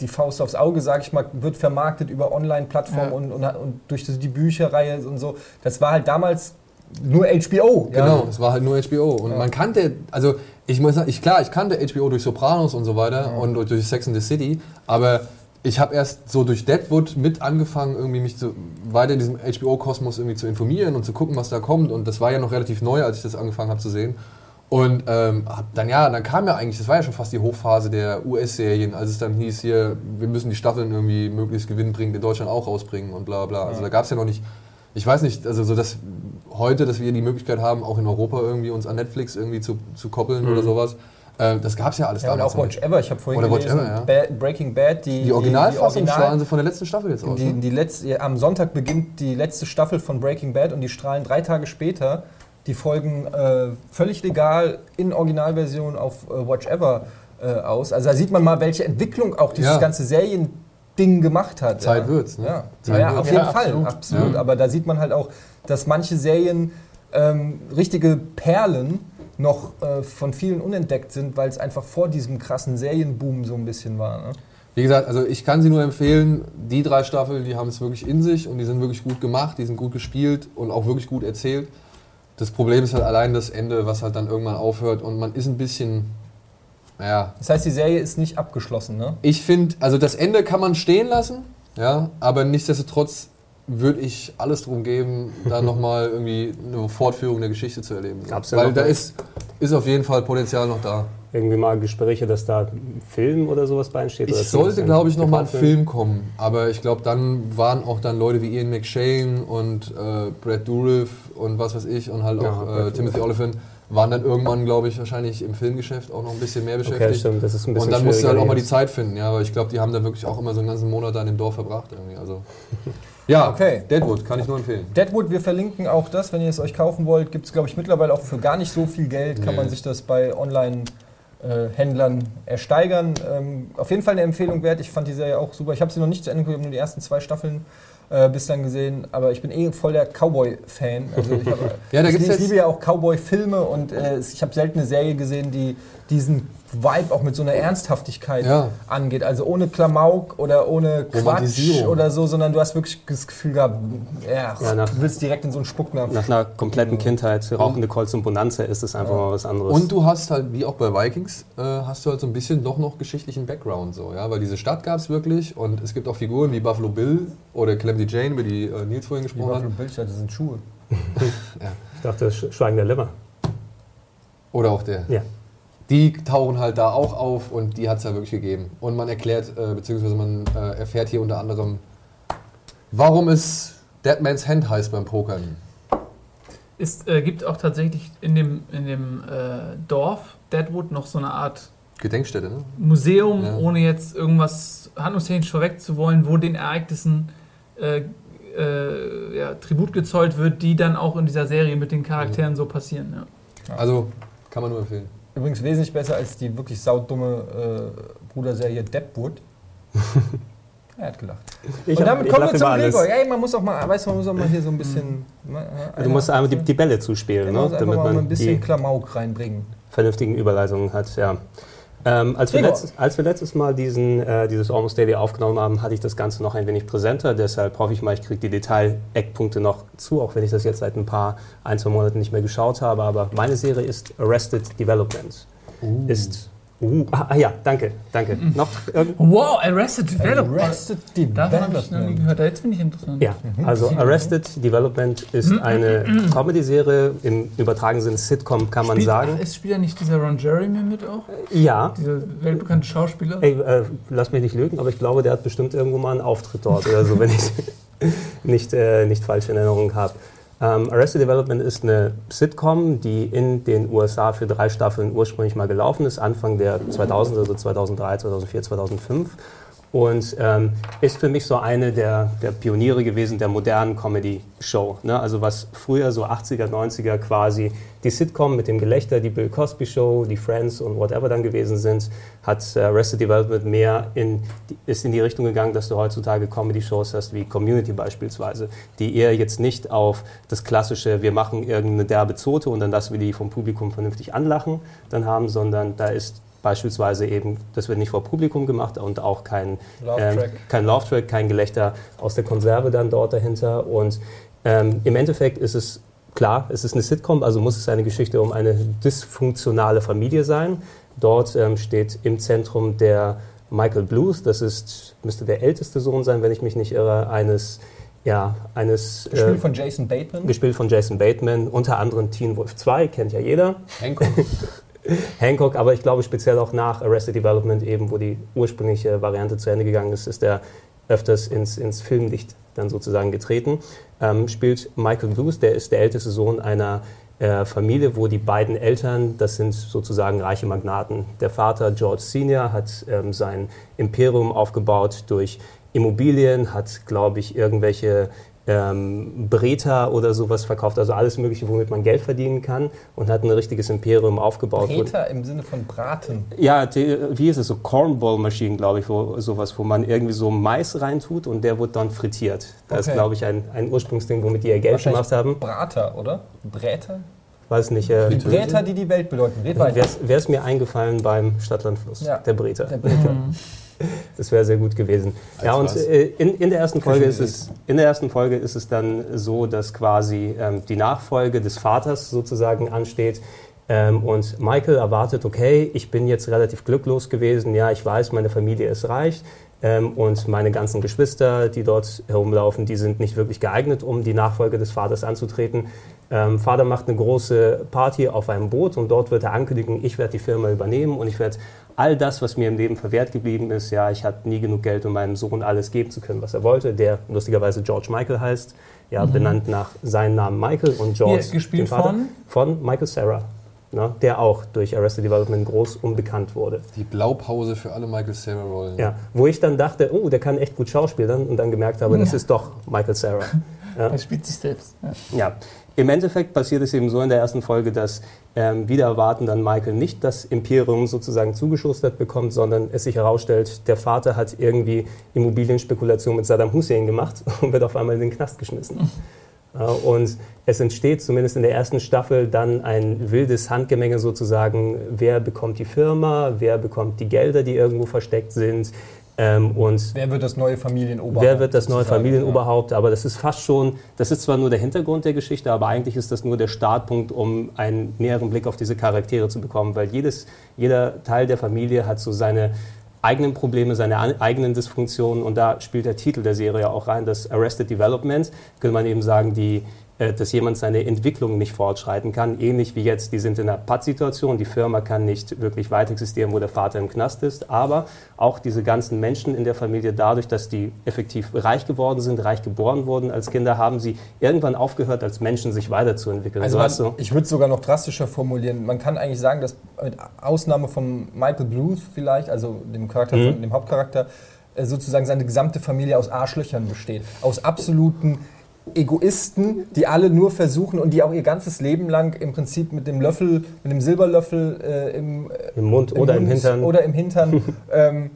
die Faust aufs Auge, sage ich mal, wird vermarktet über Online-Plattformen Ja. und, und, und durch die Bücherreihe und so. Das war halt damals nur HBO. ja. Genau, es war halt nur HBO. Und Ja. man kannte, also ich muss sagen, ich, klar, ich kannte HBO durch Sopranos und so weiter Ja. und durch Sex and the City, aber ich habe erst so durch Deadwood mit angefangen, irgendwie mich so weiter in diesem HBO-Kosmos irgendwie zu informieren und zu gucken, was da kommt. Und das war ja noch relativ neu, als ich das angefangen habe zu sehen. Und ähm, dann ja, dann kam ja eigentlich, das war ja schon fast die Hochphase der US-Serien, als es dann hieß hier, wir müssen die Staffeln irgendwie möglichst gewinnbringend in Deutschland auch rausbringen und bla bla. Also da gab es ja noch nicht, ich weiß nicht, also so dass heute, dass wir die Möglichkeit haben, auch in Europa irgendwie uns an Netflix irgendwie zu, zu koppeln Mhm. oder sowas, äh, das gab es ja alles Ja, und damals auch noch Watch. Ever. Ich habe vorhin Oder Watch gelesen, Ever, Ba- Breaking Bad, die, Die Originalfassung die, die strahlen sie von der letzten Staffel jetzt aus. Die, ne? die letzte, ja, am Sonntag beginnt die letzte Staffel von Breaking Bad und die strahlen drei Tage später die Folgen äh, völlig legal in Originalversion auf äh, Watch Ever äh, aus. Also da sieht man mal, welche Entwicklung auch dieses Ja. ganze Seriending gemacht hat. Zeit ja. wird's, ne? Ja, Zeit ja wird's. auf jeden Ja, Fall, absolut. absolut. Ja. Aber da sieht man halt auch, dass manche Serien ähm, richtige Perlen noch äh, von vielen unentdeckt sind, weil es einfach vor diesem krassen Serienboom so ein bisschen war. Ne? Wie gesagt, also ich kann sie nur empfehlen, die drei Staffeln, die haben es wirklich in sich und die sind wirklich gut gemacht, die sind gut gespielt und auch wirklich gut erzählt. Das Problem ist halt allein das Ende, was halt dann irgendwann aufhört und man ist ein bisschen, naja, Das heißt, die Serie ist nicht abgeschlossen, ne? ich finde, also das Ende kann man stehen lassen, ja, aber nichtsdestotrotz würde ich alles drum geben, da nochmal irgendwie eine Fortführung der Geschichte zu erleben. Gab's ja Weil da ist, ist auf jeden Fall Potenzial noch da. Irgendwie mal Gespräche, dass da ein Film oder sowas bei entsteht? Ich oder sollte, glaube ich, noch mal ein? Film kommen. Aber ich glaube, dann waren auch dann Leute wie Ian McShane und äh, Brad Dourif und was weiß ich und halt Ja, auch äh, Timothy Oliphant waren dann irgendwann, glaube ich, wahrscheinlich im Filmgeschäft auch noch ein bisschen mehr Okay, beschäftigt. stimmt, das ist ein bisschen und dann musst du halt auch mal die Zeit finden, ja, aber ich glaube, die haben da wirklich auch immer so einen ganzen Monat da in dem Dorf verbracht irgendwie. Also ja, Okay. Deadwood kann ich nur empfehlen. Deadwood, wir verlinken auch das, wenn ihr es euch kaufen wollt, gibt es, glaube ich, mittlerweile auch für gar nicht so viel Geld, kann Nee. man sich das bei online äh, Händlern ersteigern. Ähm, auf jeden Fall eine Empfehlung wert. Ich fand die Serie auch super. Ich habe sie noch nicht zu Ende geguckt, nur die ersten zwei Staffeln äh, bislang gesehen, aber ich bin eh voll der Cowboy-Fan. Also ich, hab, Ja, da ich, ich liebe ja auch Cowboy-Filme und äh, ich habe selten eine Serie gesehen, die diesen Vibe auch mit so einer Ernsthaftigkeit Ja. angeht. Also ohne Klamauk oder ohne Quatsch oder so, sondern du hast wirklich das Gefühl gehabt, ja, Ja, nach- du willst direkt in so einen Spucknapf. Nach einer kompletten Kindheit, rauchende Colts und Bonanza ist es einfach mal was anderes. Und du hast halt, wie auch bei Vikings, äh, hast du halt so ein bisschen doch noch geschichtlichen Background, so, ja, weil diese Stadt gab es wirklich und es gibt auch Figuren wie Buffalo Bill oder Calamity Jane, über die äh, Nils vorhin Die gesprochen Buffalo hat. Bill, ich dachte, das sind Schuhe. ich dachte, Sch- Schweigen der Lämmer. Oder auch der. Ja. Die tauchen halt da auch auf und die hat es ja wirklich gegeben. Und man erklärt, äh, beziehungsweise man äh, erfährt hier unter anderem, warum es Dead Man's Hand heißt beim Pokern. Es äh, gibt auch tatsächlich in dem, in dem äh, Dorf Deadwood noch so eine Art Gedenkstätte, ne? Museum, Ja. ohne jetzt irgendwas handlungstechnisch vorweg zu wollen, wo den Ereignissen äh, äh, ja, Tribut gezollt wird, die dann auch in dieser Serie mit den Charakteren so passieren. Ja. Also kann man nur empfehlen. Übrigens wesentlich besser als die wirklich saudumme äh, Bruderserie Deadwood. er hat gelacht. Ich und hab- damit ich kommen wir zum. Gregor. Ey, man muss auch mal, weißt du, man muss auch mal hier so ein bisschen. ja, Du musst einmal die, die Bälle zuspielen, man ne? damit mal ein man bisschen Klamauk reinbringen. vernünftigen Überleitungen hat. Ja. Ähm, als, wir letztes, als wir letztes Mal diesen, äh, dieses Almost Daily aufgenommen haben, hatte ich das Ganze noch ein wenig präsenter. Deshalb hoffe ich mal, ich kriege die Detail-Eckpunkte noch zu, auch wenn ich das jetzt seit ein paar, ein, zwei Monaten nicht mehr geschaut habe. Aber meine Serie ist Arrested Development. Ist. Uh, ah, ah, ja, danke, danke. Noch irgend- Wow, Arrested Development. Arrested Davon habe ich noch nie Development. gehört. Jetzt bin ich interessant. Ja, also Arrested Development ist eine Comedy-Serie, im übertragenen Sinne Sitcom kann man Spielt, sagen. ach, ist spielt ja nicht dieser Ron Jeremy mit auch? Ja, Dieser weltbekannte Schauspieler? Ey, äh, lass mich nicht lügen, aber ich glaube, der hat bestimmt irgendwo mal einen Auftritt dort oder so, wenn ich nicht, äh, nicht falsche in Erinnerung habe. Ähm, Arrested Development ist eine Sitcom, die in den USA für drei Staffeln ursprünglich mal gelaufen ist, Anfang der 2000, also 2003, 2004, 2005. Und ähm, ist für mich so eine der, der Pioniere gewesen der modernen Comedy-Show. Ne? Also was früher so 80er, 90er quasi die Sitcom mit dem Gelächter, die Bill Cosby Show, die Friends und whatever dann gewesen sind, hat äh, Arrested Development mehr in, ist in die Richtung gegangen, dass du heutzutage Comedy-Shows hast wie Community beispielsweise, die eher jetzt nicht auf das klassische, wir machen irgendeine derbe Zote und dann lassen wir die vom Publikum vernünftig anlachen, dann haben, sondern da ist beispielsweise eben, das wird nicht vor Publikum gemacht und auch kein ähm, Love-Track. kein Love-Track, kein Gelächter aus der Konserve dann dort dahinter. Und ähm, im Endeffekt ist es klar, es ist eine Sitcom, also muss es eine Geschichte um eine dysfunktionale Familie sein. Dort ähm, steht im Zentrum der Michael Bluth, das ist, müsste der älteste Sohn sein, wenn ich mich nicht irre, eines, ja, eines Gespielt äh, von Jason Bateman. gespielt von Jason Bateman, unter anderem Teen Wolf 2, kennt ja jeder. Hancock. Hancock, aber ich glaube speziell auch nach Arrested Development eben, wo die ursprüngliche Variante zu Ende gegangen ist, ist er öfters ins, ins Filmlicht dann sozusagen getreten. Ähm, spielt Michael Bluth, der ist der älteste Sohn einer äh, Familie, wo die beiden Eltern, das sind sozusagen reiche Magnaten. Der Vater George Senior hat ähm, sein Imperium aufgebaut durch Immobilien, hat, glaube ich, irgendwelche ähm, Breta oder sowas verkauft, also alles Mögliche, womit man Geld verdienen kann und hat ein richtiges Imperium aufgebaut. Peter im Sinne von Braten. ja, die, wie ist es so? Cornball-Maschinen, glaube ich, wo, sowas, wo man irgendwie so Mais reintut und der wird dann frittiert. Das ist, Okay. glaube ich, ein, ein Ursprungsding, womit die ihr Geld gemacht haben. Brater, oder? Bräter? Weiß nicht. Äh, Die Bräter, die die Welt bedeuten. Red weiter. Wäre es mir eingefallen beim Stadtlandfluss, Ja. der Breter. Der Bräter. Mhm. Das wäre sehr gut gewesen. Als ja, und äh, in, in, der ersten Folge ist es, in der ersten Folge ist es dann so, dass quasi ähm, die Nachfolge des Vaters sozusagen ansteht. Ähm, und Michael erwartet, okay, ich bin jetzt relativ glücklos gewesen. Ja, ich weiß, meine Familie ist reich. Ähm, und meine ganzen Geschwister, die dort herumlaufen, die sind nicht wirklich geeignet, um die Nachfolge des Vaters anzutreten. Ähm, Vater macht eine große Party auf einem Boot und dort wird er ankündigen, ich werde die Firma übernehmen und ich werde all das, was mir im Leben verwehrt geblieben ist, ja, ich hatte nie genug Geld, um meinem Sohn alles geben zu können, was er wollte, der lustigerweise George Michael heißt, ja, benannt nach seinem Namen Michael und George, Hier, gespielt dem Vater, von? von Michael Sarah, ne, der auch durch Arrested Development groß unbekannt wurde. Die Blaupause für alle Michael Cera-Rollen. Ja, wo ich dann dachte, oh, der kann echt gut schauspielern und dann gemerkt habe, das ist doch Michael Sarah. Ja. Er spielt sich selbst. Ja. Ja, im Endeffekt passiert es eben so in der ersten Folge, dass ähm, wieder erwarten dann Michael nicht das Imperium sozusagen zugeschustert bekommt, sondern es sich herausstellt, der Vater hat irgendwie Immobilienspekulation mit Saddam Hussein gemacht und wird auf einmal in den Knast geschmissen. Äh, und es entsteht zumindest in der ersten Staffel dann ein wildes Handgemenge sozusagen, wer bekommt die Firma, wer bekommt die Gelder, die irgendwo versteckt sind. Ähm, und wer wird das neue Familienoberhaupt? Wer wird das neue Familienoberhaupt? Ja. Aber das ist fast schon, das ist zwar nur der Hintergrund der Geschichte, aber eigentlich ist das nur der Startpunkt, um einen näheren Blick auf diese Charaktere zu bekommen, weil jedes, jeder Teil der Familie hat so seine eigenen Probleme, seine eigenen Dysfunktionen und da spielt der Titel der Serie auch rein, das Arrested Development, könnte man eben sagen, die dass jemand seine Entwicklung nicht fortschreiten kann. Ähnlich wie jetzt, die sind in einer Pattsituation, die Firma kann nicht wirklich weiter existieren, wo der Vater im Knast ist, aber auch diese ganzen Menschen in der Familie, dadurch, dass die effektiv reich geworden sind, reich geboren wurden als Kinder, haben sie irgendwann aufgehört, als Menschen sich weiterzuentwickeln. Also man, so ich würde es sogar noch drastischer formulieren. Man kann eigentlich sagen, dass mit Ausnahme von Michael Bluth vielleicht, also dem Charakter, mhm. dem Hauptcharakter, äh, sozusagen seine gesamte Familie aus Arschlöchern besteht. Aus absoluten Egoisten, die alle nur versuchen und die auch ihr ganzes Leben lang im Prinzip mit dem Löffel, mit dem Silberlöffel äh, im, äh, Im, Mund im oder Mund im Hintern, oder im Hintern ähm,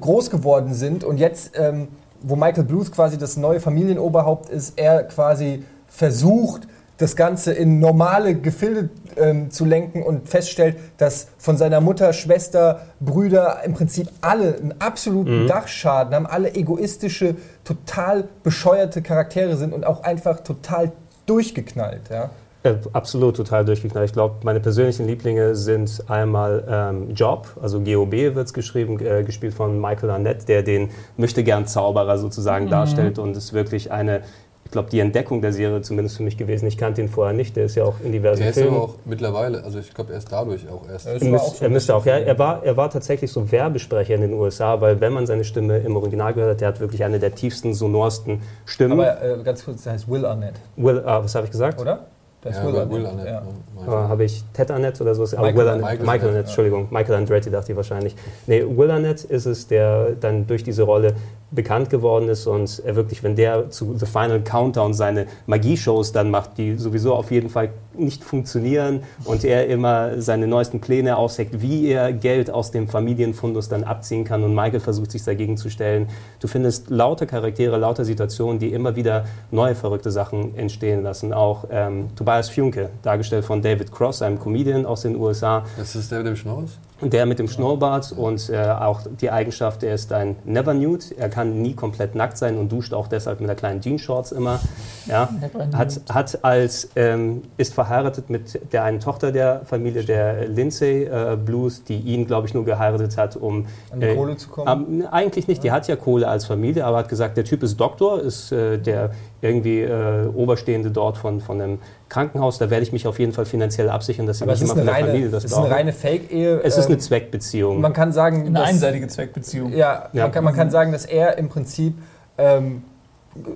groß geworden sind. Und jetzt, ähm, wo Michael Bluth quasi das neue Familienoberhaupt ist, er quasi versucht, das Ganze in normale Gefilde ähm, zu lenken und feststellt, dass von seiner Mutter, Schwester, Brüder im Prinzip alle einen absoluten mhm. Dachschaden haben, alle egoistische, total bescheuerte Charaktere sind und auch einfach total durchgeknallt. Ja? Äh, absolut total durchgeknallt. Ich glaube, meine persönlichen Lieblinge sind einmal ähm, Job, also GOB wird es geschrieben, äh, gespielt von Michael Arnett, der den möchte gern Zauberer sozusagen mhm. darstellt und ist wirklich eine glaube, die Entdeckung der Serie zumindest für mich gewesen. Ich kannte ihn vorher nicht, der ist ja auch in diversen der Filmen. Der ist ja auch mittlerweile, also ich glaube, er ist dadurch auch erst. Er, müsst, auch so er müsste auch, ja, er war, er war tatsächlich so Werbesprecher in den USA, weil wenn man seine Stimme im Original gehört hat, der hat wirklich eine der tiefsten, sonorsten Stimmen. Aber äh, ganz kurz, der heißt Will Arnett. Will, ah, was habe ich gesagt? Oder? Das ja, Will, Arnett. Will Arnett. Ja. Ja. Habe ich Ted Arnett oder so? Michael, Will Arnett, Michael, Michael Arnett, Entschuldigung. Michael Andretti dachte ich wahrscheinlich. Nee, Will Arnett ist es, der dann durch diese Rolle bekannt geworden ist und wirklich, wenn der zu The Final Countdown seine Magieshows dann macht, die sowieso auf jeden Fall nicht funktionieren und er immer seine neuesten Pläne ausheckt, wie er Geld aus dem Familienfundus dann abziehen kann und Michael versucht sich dagegen zu stellen. Du findest lauter Charaktere, lauter Situationen, die immer wieder neue verrückte Sachen entstehen lassen. Auch ähm, Tobias Funke, dargestellt von David Cross, einem Comedian aus den USA. Das ist der mit dem Schnauz? Der mit dem Schnurrbart und äh, auch die Eigenschaft, er ist ein Never Nude. Er kann nie komplett nackt sein und duscht auch deshalb mit einer kleinen Jeans-Shorts immer. Ja. Hat, hat als, ähm, ist verheiratet mit der einen Tochter der Familie, der Lindsay äh, Blues, die ihn, glaube ich, nur geheiratet hat, um an die äh, Kohle zu kommen. Ähm, eigentlich nicht, die hat ja Kohle als Familie, aber hat gesagt, der Typ ist Doktor, ist äh, der irgendwie äh, Oberstehende dort von, von einem Krankenhaus, da werde ich mich auf jeden Fall finanziell absichern, dass ich nicht immer von der reine, Familie das brauche. Es ist eine reine Fake-Ehe. Es ist eine ähm, Zweckbeziehung. Man kann sagen... Eine einseitige Zweckbeziehung. Ja, ja. Man, kann, man kann sagen, dass er im Prinzip ähm,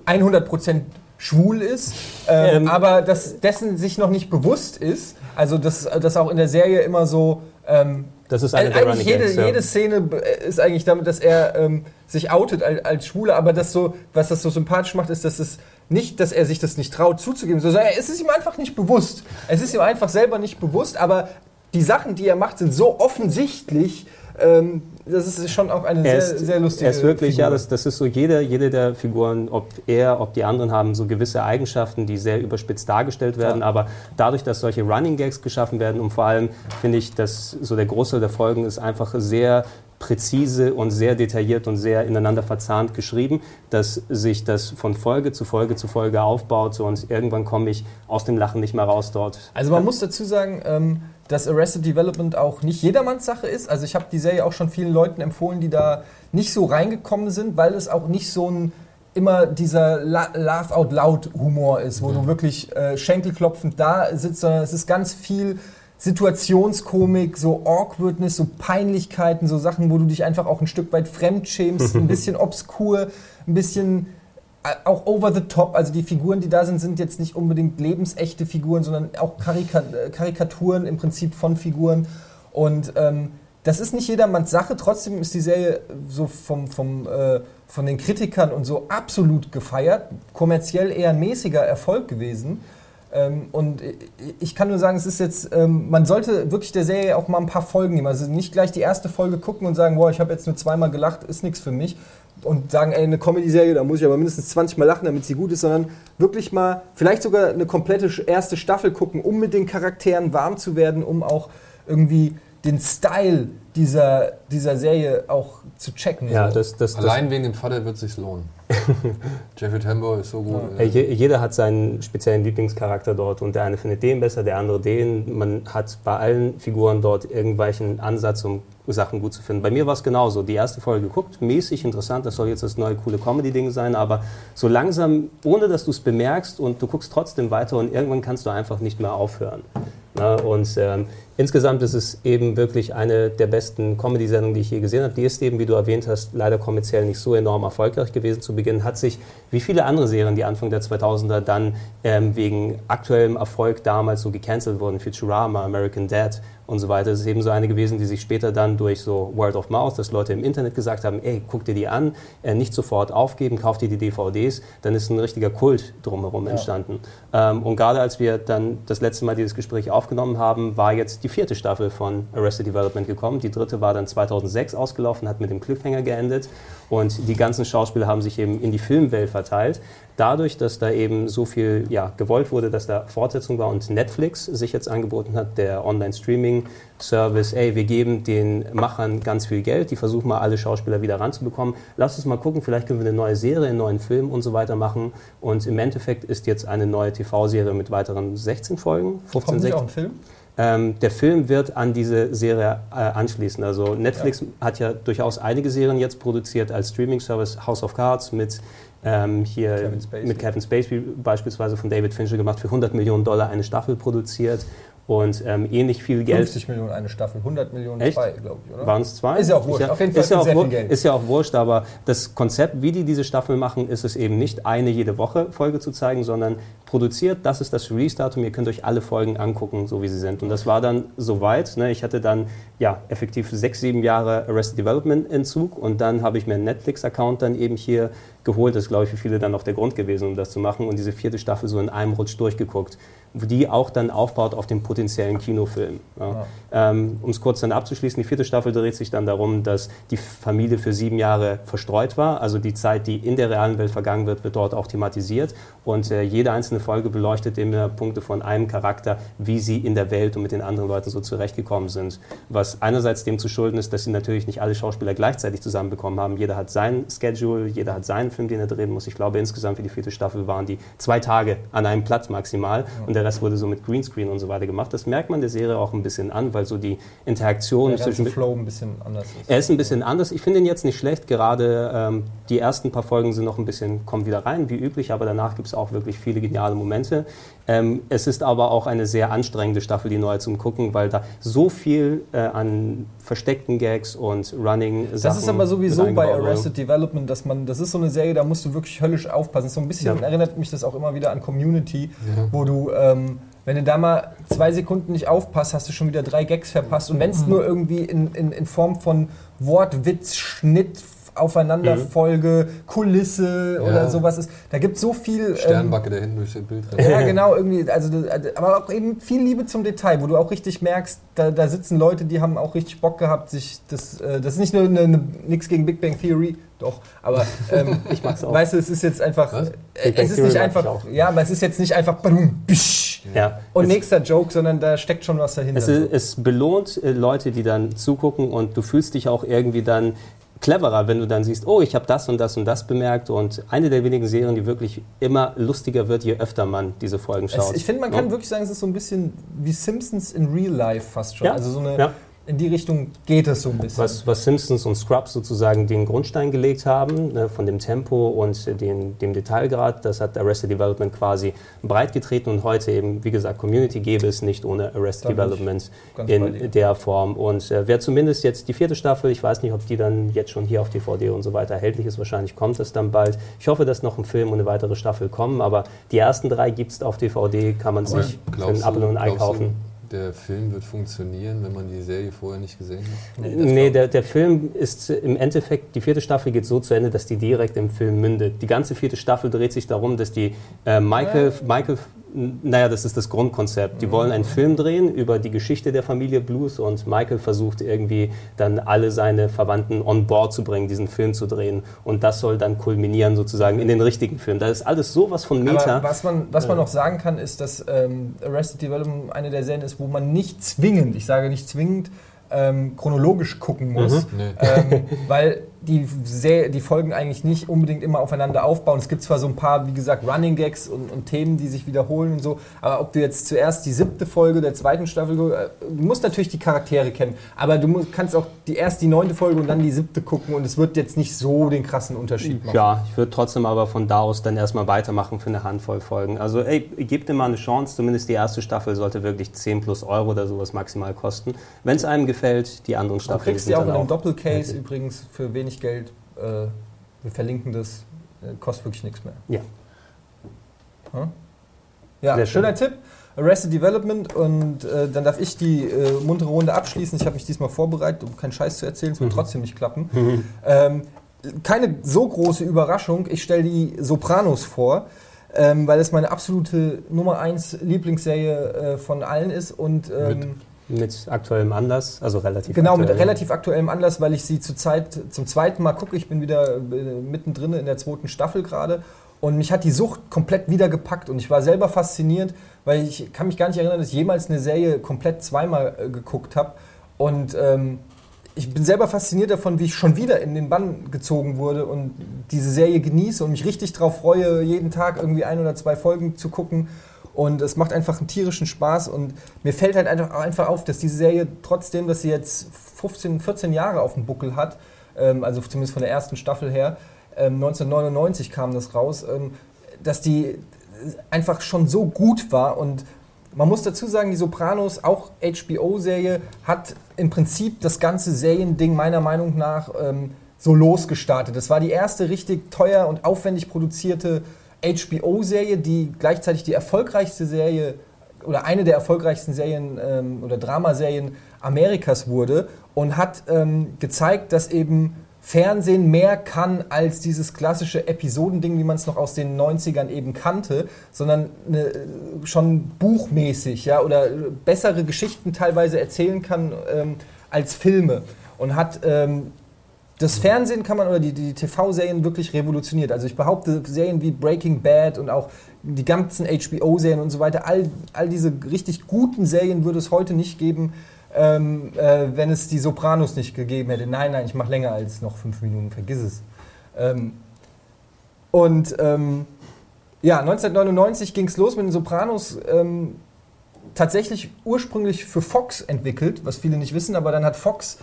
100% schwul ist, ähm, ähm, aber dass dessen sich noch nicht bewusst ist. Also dass das auch in der Serie immer so... Ähm, das ist eine eigentlich jede, Games, ja. jede Szene ist eigentlich damit, dass er ähm, sich outet als, als Schwuler, aber das so, was das so sympathisch macht, ist, dass es nicht, dass er sich das nicht traut zuzugeben, sondern es ist ihm einfach nicht bewusst. Es ist ihm einfach selber nicht bewusst, aber die Sachen, die er macht, sind so offensichtlich, ähm, das ist schon auch eine sehr, ist, sehr lustige Er ist wirklich, Figur. ja, das, das ist so, jede, jede der Figuren, ob er, ob die anderen, haben so gewisse Eigenschaften, die sehr überspitzt dargestellt werden. Ja. Aber dadurch, dass solche Running Gags geschaffen werden und vor allem finde ich, dass so der Großteil der Folgen ist einfach sehr präzise und sehr detailliert und sehr ineinander verzahnt geschrieben, dass sich das von Folge zu Folge zu Folge aufbaut und irgendwann komme ich aus dem Lachen nicht mehr raus dort. Also man muss dazu sagen, ähm, dass Arrested Development auch nicht jedermanns Sache ist. Also ich habe die Serie auch schon vielen Leuten empfohlen, die da nicht so reingekommen sind, weil es auch nicht so ein immer dieser Laugh out loud Humor ist, wo mhm. du wirklich äh, schenkelklopfend da sitzt, sondern es ist ganz viel Situationskomik, so Awkwardness, so Peinlichkeiten, so Sachen, wo du dich einfach auch ein Stück weit fremdschämst, ein bisschen obskur, ein bisschen äh, auch over the top. Also die Figuren, die da sind, sind jetzt nicht unbedingt lebensechte Figuren, sondern auch Karika äh, Karikaturen im Prinzip von Figuren. Und ähm, das ist nicht jedermanns Sache. Trotzdem ist die Serie so vom, vom, äh, von den Kritikern und so absolut gefeiert. Kommerziell eher ein mäßiger Erfolg gewesen. Ähm, und ich kann nur sagen, es ist jetzt, ähm, man sollte wirklich der Serie auch mal ein paar Folgen nehmen. Also nicht gleich die erste Folge gucken und sagen, boah, ich habe jetzt nur zweimal gelacht, ist nichts für mich. Und sagen, ey, eine Comedy-Serie, da muss ich aber mindestens 20 Mal lachen, damit sie gut ist, sondern wirklich mal, vielleicht sogar eine komplette erste Staffel gucken, um mit den Charakteren warm zu werden, um auch irgendwie den Style dieser, dieser Serie auch zu checken. Ja, das, das, Allein wegen dem Vater wird es sich lohnen. Jeffrey Tambor ist so gut. Ja. Äh. Jeder hat seinen speziellen Lieblingscharakter dort und der eine findet den besser, der andere den. Man hat bei allen Figuren dort irgendwelchen Ansatz, um Sachen gut zu finden. Bei mir war es genauso. Die erste Folge geguckt, mäßig interessant, das soll jetzt das neue coole Comedy-Ding sein, aber so langsam, ohne dass du es bemerkst und du guckst trotzdem weiter und irgendwann kannst du einfach nicht mehr aufhören. Na, und ähm, insgesamt ist es eben wirklich eine der besten Comedy-Sendungen, die ich je gesehen habe. Die ist eben, wie du erwähnt hast, leider kommerziell nicht so enorm erfolgreich gewesen zu Beginn. Hat sich, wie viele andere Serien, die Anfang der 2000er dann ähm, wegen aktuellem Erfolg damals so gecancelt wurden, Futurama, American Dad und so weiter. Es ist eben so eine gewesen, die sich später dann durch so Word of Mouth, dass Leute im Internet gesagt haben, ey, guck dir die an, äh, nicht sofort aufgeben, kauf dir die DVDs, dann ist ein richtiger Kult drumherum ja. entstanden. Ähm, und gerade als wir dann das letzte Mal dieses Gespräch aufgenommen haben, war jetzt die vierte Staffel von Arrested Development gekommen. Die dritte war dann 2006 ausgelaufen, hat mit dem Cliffhanger geendet und die ganzen Schauspieler haben sich eben in die Filmwelt verteilt dadurch, dass da eben so viel ja, gewollt wurde, dass da Fortsetzung war und Netflix sich jetzt angeboten hat, der Online-Streaming-Service, ey, wir geben den Machern ganz viel Geld, die versuchen mal alle Schauspieler wieder ranzubekommen. Lass uns mal gucken, vielleicht können wir eine neue Serie, einen neuen Film und so weiter machen. Und im Endeffekt ist jetzt eine neue TV-Serie mit weiteren 16 Folgen. 15, Kommt 16. auch ein Film? Ähm, der Film wird an diese Serie äh, anschließen. Also Netflix ja. hat ja durchaus einige Serien jetzt produziert als Streaming-Service. House of Cards mit ähm, hier Kevin mit Kevin Spacey beispielsweise von David Fincher gemacht, für 100 Millionen Dollar eine Staffel produziert und ähm, ähnlich viel Geld. 50 Millionen eine Staffel, 100 Millionen Echt? zwei, glaube ich, oder? Waren es zwei? Ist ja auch wurscht. Ja, Auf jeden Fall ist ja, auch sehr viel Geld. ist ja auch wurscht, aber das Konzept, wie die diese Staffel machen, ist es eben nicht eine jede Woche Folge zu zeigen, sondern produziert, das ist das Release-Datum, ihr könnt euch alle Folgen angucken, so wie sie sind. Und das war dann soweit. Ne? Ich hatte dann ja effektiv sechs, sieben Jahre Arrested Development Entzug und dann habe ich mir einen Netflix-Account dann eben hier geholt. Das ist, glaube ich, für viele dann noch der Grund gewesen, um das zu machen. Und diese vierte Staffel so in einem Rutsch durchgeguckt die auch dann aufbaut auf dem potenziellen Kinofilm. Ja. Ja. Ähm, um es kurz dann abzuschließen, die vierte Staffel dreht sich dann darum, dass die Familie für sieben Jahre verstreut war. Also die Zeit, die in der realen Welt vergangen wird, wird dort auch thematisiert. Und äh, jede einzelne Folge beleuchtet immer Punkte von einem Charakter, wie sie in der Welt und mit den anderen Leuten so zurechtgekommen sind. Was einerseits dem zu schulden ist, dass sie natürlich nicht alle Schauspieler gleichzeitig zusammenbekommen haben. Jeder hat sein Schedule, jeder hat seinen Film, den er drehen muss. Ich glaube, insgesamt für die vierte Staffel waren die zwei Tage an einem Platz maximal. Und der Rest wurde so mit Greenscreen und so weiter gemacht. Das merkt man der Serie auch ein bisschen an, weil so die Interaktion der zwischen. Flow ein bisschen anders ist. Er ist ein bisschen anders. Ich finde ihn jetzt nicht schlecht. Gerade ähm, die ersten paar Folgen sind noch ein bisschen, kommen wieder rein, wie üblich, aber danach gibt es auch wirklich viele geniale Momente. Ähm, es ist aber auch eine sehr anstrengende Staffel, die neue zum Gucken, weil da so viel äh, an versteckten Gags und Running Sachen. Das ist aber sowieso bei Arrested Development, dass man, das ist so eine Serie, da musst du wirklich höllisch aufpassen. So ein bisschen ja. erinnert mich das auch immer wieder an Community, ja. wo du ähm, wenn du da mal zwei Sekunden nicht aufpasst, hast du schon wieder drei Gags verpasst. Und wenn es mhm. nur irgendwie in, in, in Form von Wort, Witz, Schnitt, Aufeinanderfolge, mhm. Kulisse ja. oder sowas ist. Da gibt es so viel. Ähm, Sternbacke ähm, da hinten durch das Bild. Ja, genau, irgendwie. Also, aber auch eben viel Liebe zum Detail, wo du auch richtig merkst, da, da sitzen Leute, die haben auch richtig Bock gehabt, sich das. Äh, das ist nicht nur eine, eine, nichts gegen Big Bang Theory, doch, aber ähm, ich mag's auch. Weißt du, es ist jetzt einfach. Äh, es ist nicht einfach. Ja, aber es ist jetzt nicht einfach. Ja. Und es nächster Joke, sondern da steckt schon was dahinter. Es, ist, es belohnt äh, Leute, die dann zugucken und du fühlst dich auch irgendwie dann cleverer, wenn du dann siehst, oh, ich habe das und das und das bemerkt. Und eine der wenigen Serien, die wirklich immer lustiger wird, je öfter man diese Folgen schaut. Es, ich finde, man kann ja. wirklich sagen, es ist so ein bisschen wie Simpsons in Real Life fast schon. Ja. Also so eine ja in die Richtung geht es so ein bisschen. Was, was Simpsons und Scrubs sozusagen den Grundstein gelegt haben, ne, von dem Tempo und den, dem Detailgrad, das hat Arrested Development quasi breit getreten und heute eben, wie gesagt, Community gäbe es nicht ohne Arrested Development in der Form. Und äh, wer zumindest jetzt die vierte Staffel, ich weiß nicht, ob die dann jetzt schon hier auf DVD und so weiter erhältlich ist, wahrscheinlich kommt das dann bald. Ich hoffe, dass noch ein Film und eine weitere Staffel kommen, aber die ersten drei gibt es auf DVD, kann man aber sich für einen Apfel und Ei kaufen der Film wird funktionieren, wenn man die Serie vorher nicht gesehen hat? Nee, nee der, der Film ist im Endeffekt, die vierte Staffel geht so zu Ende, dass die direkt im Film mündet. Die ganze vierte Staffel dreht sich darum, dass die äh, Michael, Michael N- Naja, das ist das Grundkonzept. Die Mhm. wollen einen Film drehen über die Geschichte der Familie Blues und Michael versucht irgendwie dann alle seine Verwandten on board zu bringen, diesen Film zu drehen. Und das soll dann kulminieren sozusagen in den richtigen Film. Da ist alles sowas von Meta. Aber was man, was man noch sagen kann, ist, dass ähm, Arrested Development eine der Serien ist, wo man nicht zwingend, ich sage nicht zwingend, ähm, chronologisch gucken muss. Nee. ähm, weil die, Ser- die Folgen eigentlich nicht unbedingt immer aufeinander aufbauen. Es gibt zwar so ein paar, wie gesagt, Running Gags und, und Themen, die sich wiederholen und so, aber ob du jetzt zuerst die siebte Folge der zweiten Staffel, äh, du musst natürlich die Charaktere kennen, aber du musst, kannst auch die erst die neunte Folge und dann die siebte gucken und es wird jetzt nicht so den krassen Unterschied machen. Ja, ich würde trotzdem aber von da aus dann erstmal weitermachen für eine Handvoll Folgen. Also ey, gebt dem mal eine Chance, zumindest die erste Staffel sollte wirklich 10 plus Euro oder sowas maximal kosten. Wenn es einem gefällt, die anderen Du Staffeln kriegst sind die auch in einem. Doppelcase übrigens für wenig Geld. Äh, wir verlinken das, äh, kostet wirklich nichts mehr. Ja. Hm? Ja, Sehr schön. schöner Tipp. Arrested Development und äh, dann darf ich die äh, muntere Runde abschließen. Ich habe mich diesmal vorbereitet, um keinen Scheiß zu erzählen. Es wird Mhm. trotzdem nicht klappen. Ähm, keine so große Überraschung. Ich stelle die Sopranos vor, ähm, weil es meine absolute Nummer 1 Lieblingsserie äh, von allen ist und ähm, Mit aktuellem Anlass, also relativ Genau, mit aktuell. relativ aktuellem Anlass, weil ich sie zurzeit zum zweiten Mal gucke. Ich bin wieder äh, mittendrin in der zweiten Staffel gerade. Und mich hat die Sucht komplett wieder gepackt. Und ich war selber fasziniert, weil ich kann mich gar nicht erinnern, dass ich jemals eine Serie komplett zweimal äh, geguckt habe. Und ähm, ich bin selber fasziniert davon, wie ich schon wieder in den Bann gezogen wurde und diese Serie genieße und mich richtig darauf freue, jeden Tag irgendwie ein oder zwei Folgen zu gucken. Und es macht einfach einen tierischen Spaß. Und mir fällt halt einfach, auf, dass diese Serie trotzdem, dass sie jetzt 15, 14 Jahre auf dem Buckel hat, ähm, also zumindest von der ersten Staffel her, ähm, 1999 kam das raus, ähm, dass die einfach schon so gut war. Und man muss dazu sagen, die Sopranos, auch HBO-Serie, hat im Prinzip das ganze Seriending meiner Meinung nach ähm, so losgestartet. Das war die erste richtig teuer und aufwendig produzierte HBO-Serie, die gleichzeitig die erfolgreichste Serie oder eine der erfolgreichsten Serien ähm, oder Dramaserien Amerikas wurde und hat ähm, gezeigt, dass eben Fernsehen mehr kann als dieses klassische Episodending, wie man es noch aus den 90ern eben kannte, sondern eine, äh, schon buchmäßig ja, oder bessere Geschichten teilweise erzählen kann ähm, als Filme. Und hat ähm, das Fernsehen kann man oder die, die TV-Serien wirklich revolutioniert. Also ich behaupte, Serien wie Breaking Bad und auch die ganzen HBO-Serien und so weiter, all, all diese richtig guten Serien würde es heute nicht geben, ähm, äh, wenn es die Sopranos nicht gegeben hätte. Nein, nein, ich mache länger als noch fünf Minuten, vergiss es. Ähm, und ähm, ja, 1999 ging es los mit den Sopranos. Ähm, tatsächlich ursprünglich für Fox entwickelt, was viele nicht wissen, aber dann hat Fox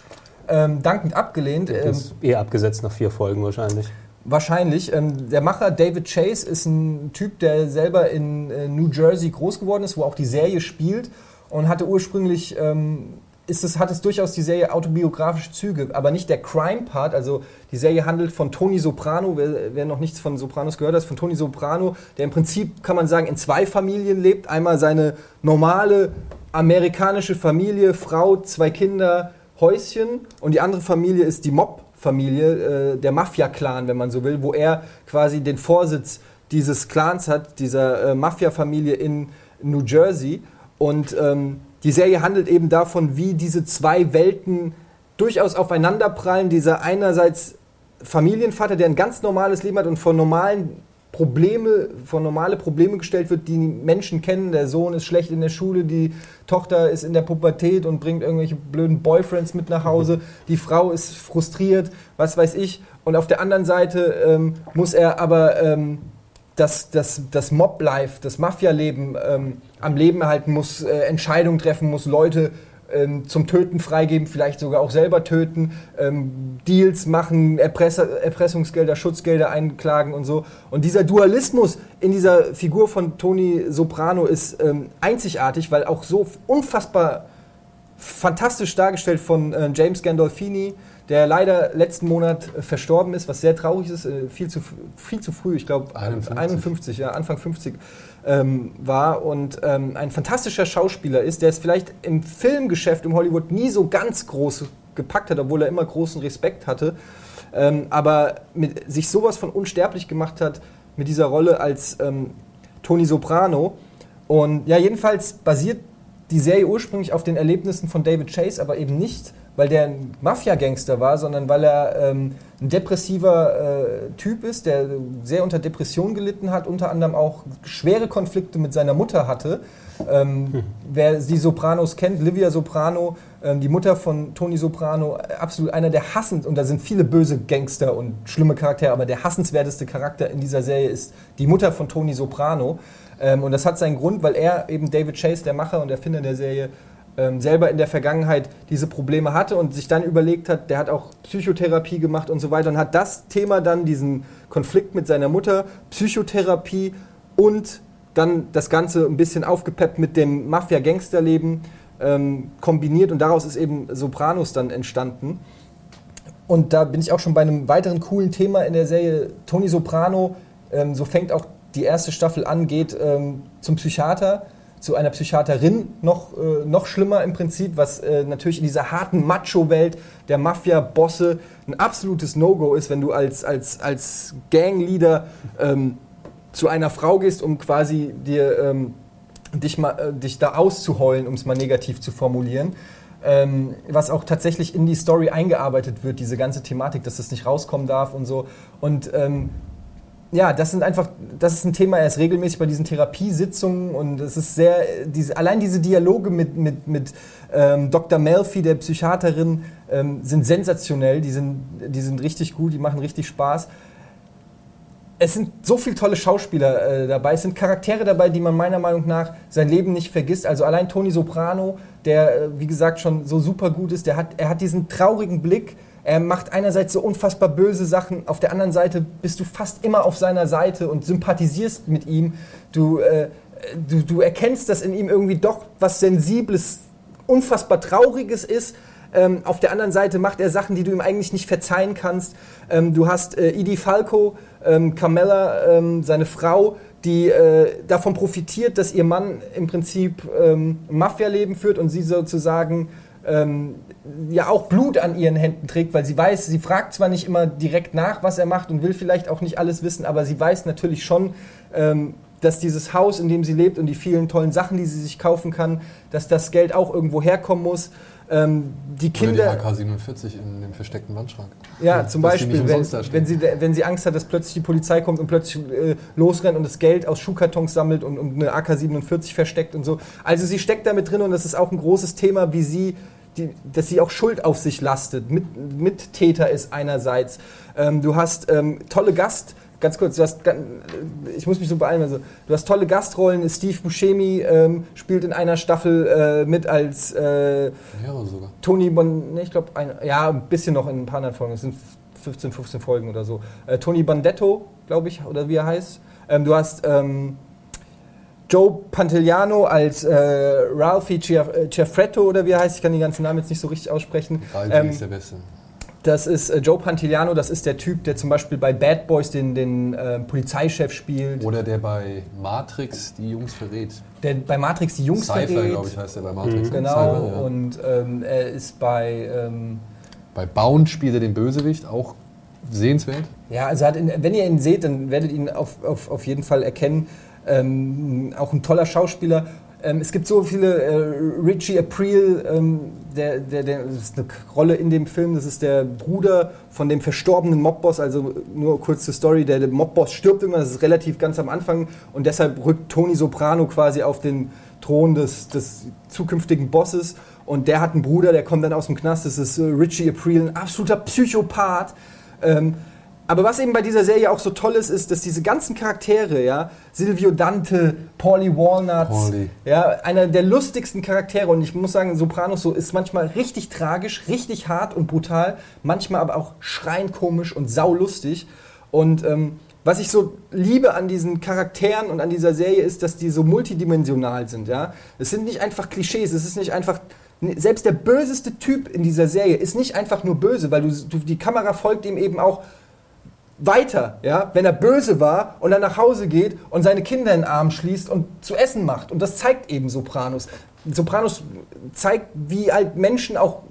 ähm, dankend abgelehnt. Das Ähm, ist eh abgesetzt nach vier Folgen wahrscheinlich. Wahrscheinlich. Ähm, der Macher David Chase ist ein Typ, der selber in äh, New Jersey groß geworden ist, wo auch die Serie spielt und hatte ursprünglich, ähm, ist es, hat es durchaus die Serie autobiografische Züge, aber nicht der Crime-Part. Also die Serie handelt von Tony Soprano, wer, wer noch nichts von Sopranos gehört hat, von Tony Soprano, der im Prinzip, kann man sagen, in zwei Familien lebt. Einmal seine normale amerikanische Familie, Frau, zwei Kinder, Häuschen und die andere Familie ist die Mob-Familie, äh, der Mafia-Clan, wenn man so will, wo er quasi den Vorsitz dieses Clans hat, dieser äh, Mafia-Familie in New Jersey. Und ähm, die Serie handelt eben davon, wie diese zwei Welten durchaus aufeinanderprallen. Dieser einerseits Familienvater, der ein ganz normales Leben hat und von normalen Probleme, vor normale Probleme gestellt wird, die Menschen kennen. Der Sohn ist schlecht in der Schule, die Tochter ist in der Pubertät und bringt irgendwelche blöden Boyfriends mit nach Hause. Die Frau ist frustriert, was weiß ich. Und auf der anderen Seite ähm, muss er aber ähm, das, das, das Mob-Life, das Mafia-Leben ähm, am Leben erhalten, muss äh, Entscheidungen treffen, muss Leute ähm, zum Töten freigeben, vielleicht sogar auch selber töten, ähm, Deals machen, Erpresser, Erpressungsgelder, Schutzgelder einklagen und so. Und dieser Dualismus in dieser Figur von Tony Soprano ist ähm, einzigartig, weil auch so unfassbar fantastisch dargestellt von äh, James Gandolfini, der leider letzten Monat äh, verstorben ist, was sehr traurig ist, äh, viel, zu, viel zu früh, ich glaube 51. 51, ja, Anfang 50 ähm, war und ähm, ein fantastischer Schauspieler ist, der es vielleicht im Filmgeschäft im Hollywood nie so ganz groß gepackt hat, obwohl er immer großen Respekt hatte, ähm, aber mit, sich sowas von unsterblich gemacht hat mit dieser Rolle als ähm, Tony Soprano. Und ja, jedenfalls basiert die Serie ursprünglich auf den Erlebnissen von David Chase, aber eben nicht, weil der ein Mafia-Gangster war, sondern weil er ähm, ein depressiver äh, Typ ist, der sehr unter Depression gelitten hat, unter anderem auch schwere Konflikte mit seiner Mutter hatte. Ähm, hm. Wer die Sopranos kennt, Livia Soprano, ähm, die Mutter von Tony Soprano, absolut einer der hassend, und da sind viele böse Gangster und schlimme Charaktere, aber der hassenswerteste Charakter in dieser Serie ist die Mutter von Tony Soprano. Ähm, und das hat seinen Grund, weil er eben David Chase, der Macher und Erfinder der Serie, ähm, selber in der Vergangenheit diese Probleme hatte und sich dann überlegt hat, der hat auch Psychotherapie gemacht und so weiter und hat das Thema dann, diesen Konflikt mit seiner Mutter, Psychotherapie und dann das Ganze ein bisschen aufgepeppt mit dem Mafia-Gangsterleben ähm, kombiniert und daraus ist eben Sopranos dann entstanden. Und da bin ich auch schon bei einem weiteren coolen Thema in der Serie. Tony Soprano, ähm, so fängt auch die erste Staffel an, geht ähm, zum Psychiater, zu einer Psychiaterin, noch, äh, noch schlimmer im Prinzip, was äh, natürlich in dieser harten Macho-Welt der Mafia-Bosse ein absolutes No-Go ist, wenn du als, als, als Gangleader ähm, zu einer Frau gehst, um quasi dir, ähm, dich, mal, äh, dich da auszuheulen, um es mal negativ zu formulieren. Ähm, was auch tatsächlich in die Story eingearbeitet wird, diese ganze Thematik, dass das nicht rauskommen darf und so. Und ähm, ja, das sind einfach, das ist ein Thema, er ist regelmäßig bei diesen Therapiesitzungen und es ist sehr, diese, allein diese Dialoge mit, mit, mit ähm, Dr. Melfi, der Psychiaterin, ähm, sind sensationell, die sind, die sind richtig gut, die machen richtig Spaß. Es sind so viele tolle Schauspieler äh, dabei, es sind Charaktere dabei, die man meiner Meinung nach sein Leben nicht vergisst. Also allein Tony Soprano, der, äh, wie gesagt, schon so super gut ist, der hat, er hat diesen traurigen Blick, er macht einerseits so unfassbar böse Sachen, auf der anderen Seite bist du fast immer auf seiner Seite und sympathisierst mit ihm. Du, äh, du, du erkennst, dass in ihm irgendwie doch was Sensibles, unfassbar Trauriges ist. Ähm, auf der anderen Seite macht er Sachen, die du ihm eigentlich nicht verzeihen kannst. Ähm, du hast äh, Edie Falco, ähm, Carmella, ähm, seine Frau, die äh, davon profitiert, dass ihr Mann im Prinzip ähm, Mafia-Leben führt und sie sozusagen ähm, ja auch Blut an ihren Händen trägt, weil sie weiß, sie fragt zwar nicht immer direkt nach, was er macht und will vielleicht auch nicht alles wissen, aber sie weiß natürlich schon, ähm, dass dieses Haus, in dem sie lebt und die vielen tollen Sachen, die sie sich kaufen kann, dass das Geld auch irgendwo herkommen muss. Ähm, die Kinder. Oder die AK-47 in dem versteckten Wandschrank. Ja, zum Beispiel, wenn, wenn, sie, wenn sie Angst hat, dass plötzlich die Polizei kommt und plötzlich äh, losrennt und das Geld aus Schuhkartons sammelt und, und eine AK-47 versteckt und so. Also sie steckt damit drin und das ist auch ein großes Thema, wie sie die, dass sie auch Schuld auf sich lastet. Mit, Mittäter ist einerseits. Ähm, du hast ähm, tolle Gast, ganz kurz, du hast, ich muss mich so beeilen, also, du hast tolle Gastrollen. Steve Buscemi ähm, spielt in einer Staffel äh, mit als äh. Tony Bon, ne, ich glaube, ja, ein bisschen noch in ein paar anderen Folgen. Es sind 15, 15 Folgen oder so. Äh, Tony Bandetto, glaube ich, oder wie er heißt. Ähm, du hast ähm, Joe Pantigliano als äh, Ralphie äh, Ciaffretto oder wie er heißt, ich kann den ganzen Namen jetzt nicht so richtig aussprechen. Ralphie ähm, ist der Beste. Das ist äh, Joe Pantigliano, das ist der Typ, der zum Beispiel bei Bad Boys den, den äh, Polizeichef spielt. Oder der bei Matrix die Jungs verrät. Der bei Matrix die Jungs Cypher, verrät. glaube ich, heißt der bei Matrix. Mhm. Genau, Cypher, ja. und ähm, er ist bei... Ähm, bei Bound spielt er den Bösewicht, auch sehenswert. Ja, also in, wenn ihr ihn seht, dann werdet ihr ihn auf, auf, auf jeden Fall erkennen. Ähm, auch ein toller Schauspieler. Ähm, es gibt so viele, äh, Richie April, ähm, der, der, der, das ist eine Rolle in dem Film, das ist der Bruder von dem verstorbenen Mobboss, also nur kurz zur Story, der, der Mobboss stirbt irgendwann, das ist relativ ganz am Anfang. Und deshalb rückt Tony Soprano quasi auf den Thron des, des zukünftigen Bosses. Und der hat einen Bruder, der kommt dann aus dem Knast, das ist äh, Richie April, ein absoluter Psychopath. Ähm, aber was eben bei dieser Serie auch so toll ist, ist, dass diese ganzen Charaktere, ja, Silvio Dante, Paulie Walnuts, Paulie. ja, einer der lustigsten Charaktere und ich muss sagen, Sopranos so ist manchmal richtig tragisch, richtig hart und brutal, manchmal aber auch schreiend komisch und saulustig und ähm, was ich so liebe an diesen Charakteren und an dieser Serie ist, dass die so multidimensional sind, ja. Es sind nicht einfach Klischees, es ist nicht einfach selbst der böseste Typ in dieser Serie ist nicht einfach nur böse, weil du, du die Kamera folgt ihm eben auch weiter, ja, wenn er böse war und dann nach Hause geht und seine Kinder in den Arm schließt und zu essen macht. Und das zeigt eben Sopranos. Sopranos zeigt, wie halt Menschen auch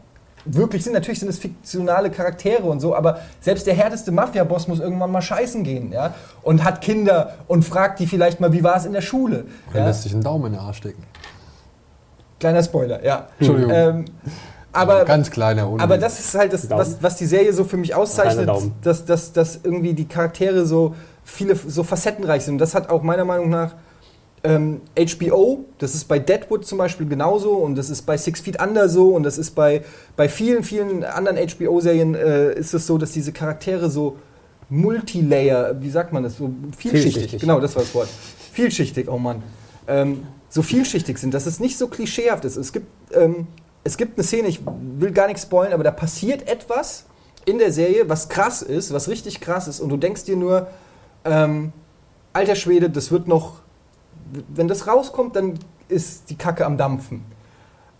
wirklich sind. Natürlich sind es fiktionale Charaktere und so, aber selbst der härteste Mafia-Boss muss irgendwann mal scheißen gehen, ja, und hat Kinder und fragt die vielleicht mal, wie war es in der Schule. Er Ja? lässt sich einen Daumen in den Arsch stecken. Kleiner Spoiler, ja. Entschuldigung. Ähm, aber, Ganz kleiner Hund. aber das ist halt das, was, was die Serie so für mich auszeichnet, dass, dass, dass irgendwie die Charaktere so viele so facettenreich sind. Das hat auch meiner Meinung nach ähm, HBO, das ist bei Deadwood zum Beispiel genauso und das ist bei Six Feet Under so und das ist bei, bei vielen, vielen anderen HBO-Serien äh, ist es so, dass diese Charaktere so Multilayer, wie sagt man das, so vielschichtig, Vielschichtig. genau, das war das Wort. Vielschichtig, oh Mann. Ähm, so vielschichtig sind, dass es nicht so klischeehaft ist. Es gibt, ähm, es gibt eine Szene, ich will gar nichts spoilen, aber da passiert etwas in der Serie, was krass ist, was richtig krass ist und du denkst dir nur, ähm, alter Schwede, das wird noch, wenn das rauskommt, dann ist die Kacke am Dampfen.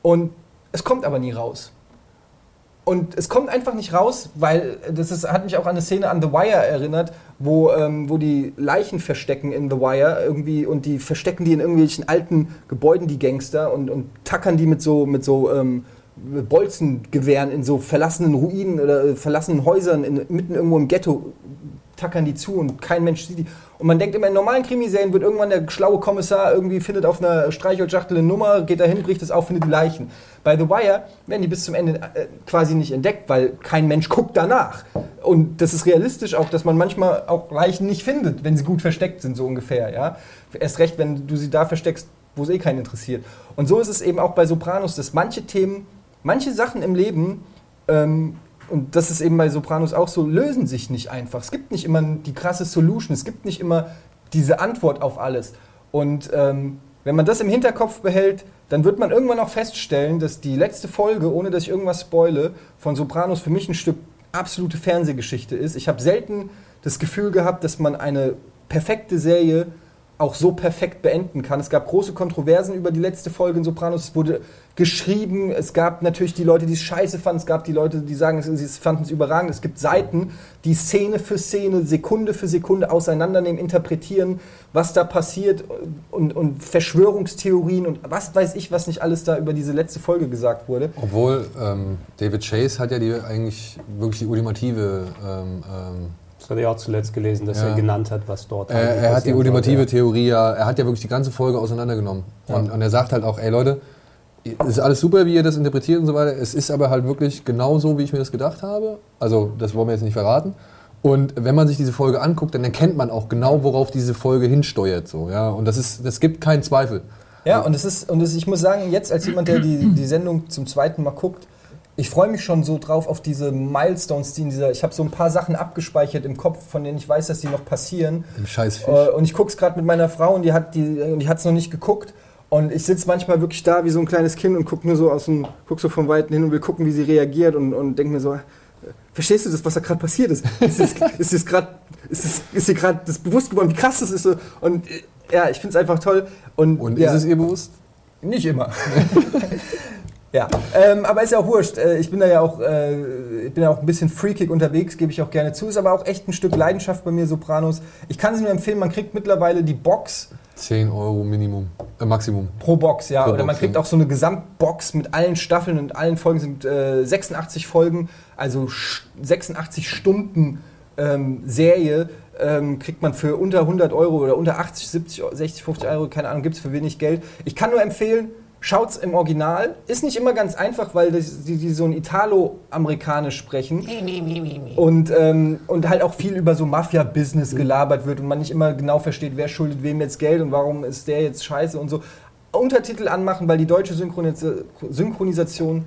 Und es kommt aber nie raus. Und es kommt einfach nicht raus, weil das ist, hat mich auch an eine Szene an The Wire erinnert, wo, ähm, wo die Leichen verstecken in The Wire irgendwie und die verstecken die in irgendwelchen alten Gebäuden, die Gangster, und, und tackern die mit so, mit so ähm, Bolzengewehren in so verlassenen Ruinen oder äh, verlassenen Häusern in, mitten irgendwo im Ghetto tackern die zu und kein Mensch sieht die. Und man denkt immer, in normalen Krimiserien wird irgendwann der schlaue Kommissar irgendwie findet auf einer Streichholzschachtel eine Nummer, geht dahin, bricht es auf, findet die Leichen. Bei The Wire werden die bis zum Ende äh, quasi nicht entdeckt, weil kein Mensch guckt danach. Und das ist realistisch auch, dass man manchmal auch Leichen nicht findet, wenn sie gut versteckt sind, so ungefähr. Ja? Erst recht, wenn du sie da versteckst, wo es eh keinen interessiert. Und so ist es eben auch bei Sopranos, dass manche Themen, manche Sachen im Leben ähm, und das ist eben bei Sopranos auch so, lösen sich nicht einfach. Es gibt nicht immer die krasse Solution, es gibt nicht immer diese Antwort auf alles. Und ähm, wenn man das im Hinterkopf behält, dann wird man irgendwann auch feststellen, dass die letzte Folge, ohne dass ich irgendwas spoile, von Sopranos für mich ein Stück absolute Fernsehgeschichte ist. Ich habe selten das Gefühl gehabt, dass man eine perfekte Serie auch so perfekt beenden kann. Es gab große Kontroversen über die letzte Folge in Sopranos. Es wurde geschrieben. Es gab natürlich die Leute, die es scheiße fanden. Es gab die Leute, die sagen, sie fanden es überragend. Es gibt Seiten, die Szene für Szene, Sekunde für Sekunde auseinandernehmen, interpretieren, was da passiert und, und Verschwörungstheorien und was weiß ich, was nicht alles da über diese letzte Folge gesagt wurde. Obwohl ähm, David Chase hat ja die eigentlich wirklich die ultimative. Ähm, ähm, Das hatte ich auch zuletzt gelesen, dass Ja. er genannt hat, was dort er, eigentlich er hat die ultimative sollte. Theorie ja, er hat ja wirklich die ganze Folge auseinandergenommen. Ja. Und, und er sagt halt auch, ey Leute, es ist alles super, wie ihr das interpretiert und so weiter. Es ist aber halt wirklich genau so, wie ich mir das gedacht habe. Also, das wollen wir jetzt nicht verraten. Und wenn man sich diese Folge anguckt, dann erkennt man auch genau, worauf diese Folge hinsteuert. So, ja? Und das, ist, das gibt keinen Zweifel. Ja, und es ist, und es, ich muss sagen, jetzt als jemand, der die, die Sendung zum zweiten Mal guckt, ich freue mich schon so drauf auf diese Milestones, die in dieser. Ich habe so ein paar Sachen abgespeichert im Kopf, von denen ich weiß, dass die noch passieren. Im scheiß Fisch. Äh, und ich gucke es gerade mit meiner Frau und die hat die, und die hat es noch nicht geguckt. Und ich sitze manchmal wirklich da wie so ein kleines Kind und gucke nur so aus dem, guck so von Weitem hin und will gucken, wie sie reagiert und, und denke mir so, äh, verstehst du das, was da gerade passiert ist? Ist es ist es gerade, ist es, ist dir gerade das bewusst geworden, wie krass das ist? So? Und äh, ja, ich finde es einfach toll. Und, Und ja, ist es ihr bewusst? nicht immer. ja, ähm, aber ist ja auch wurscht. Äh, Ich bin da ja auch, äh, ich bin ja auch ein bisschen freakig unterwegs, gebe ich auch gerne zu. Ist aber auch echt ein Stück Leidenschaft bei mir, Sopranos. Ich kann es nur empfehlen, man kriegt mittlerweile die Box 10 Euro Minimum, äh, Maximum. pro Box, ja. Pro Oder man Box, kriegt ja. auch so eine Gesamtbox mit allen Staffeln und allen Folgen sind äh, 86 Folgen, also sch- 86 Stunden ähm, Serie. Ähm, kriegt man für unter 100 Euro oder unter 80, 70, 60, 50 Euro, keine Ahnung, gibt es für wenig Geld. Ich kann nur empfehlen, schaut's im Original. Ist nicht immer ganz einfach, weil das, die, die so ein Italo-Amerikanisch sprechen und, ähm, und halt auch viel über so Mafia-Business gelabert wird und man nicht immer genau versteht, wer schuldet wem jetzt Geld und warum ist der jetzt scheiße und so. Untertitel anmachen, weil die deutsche Synchronis Synchronisation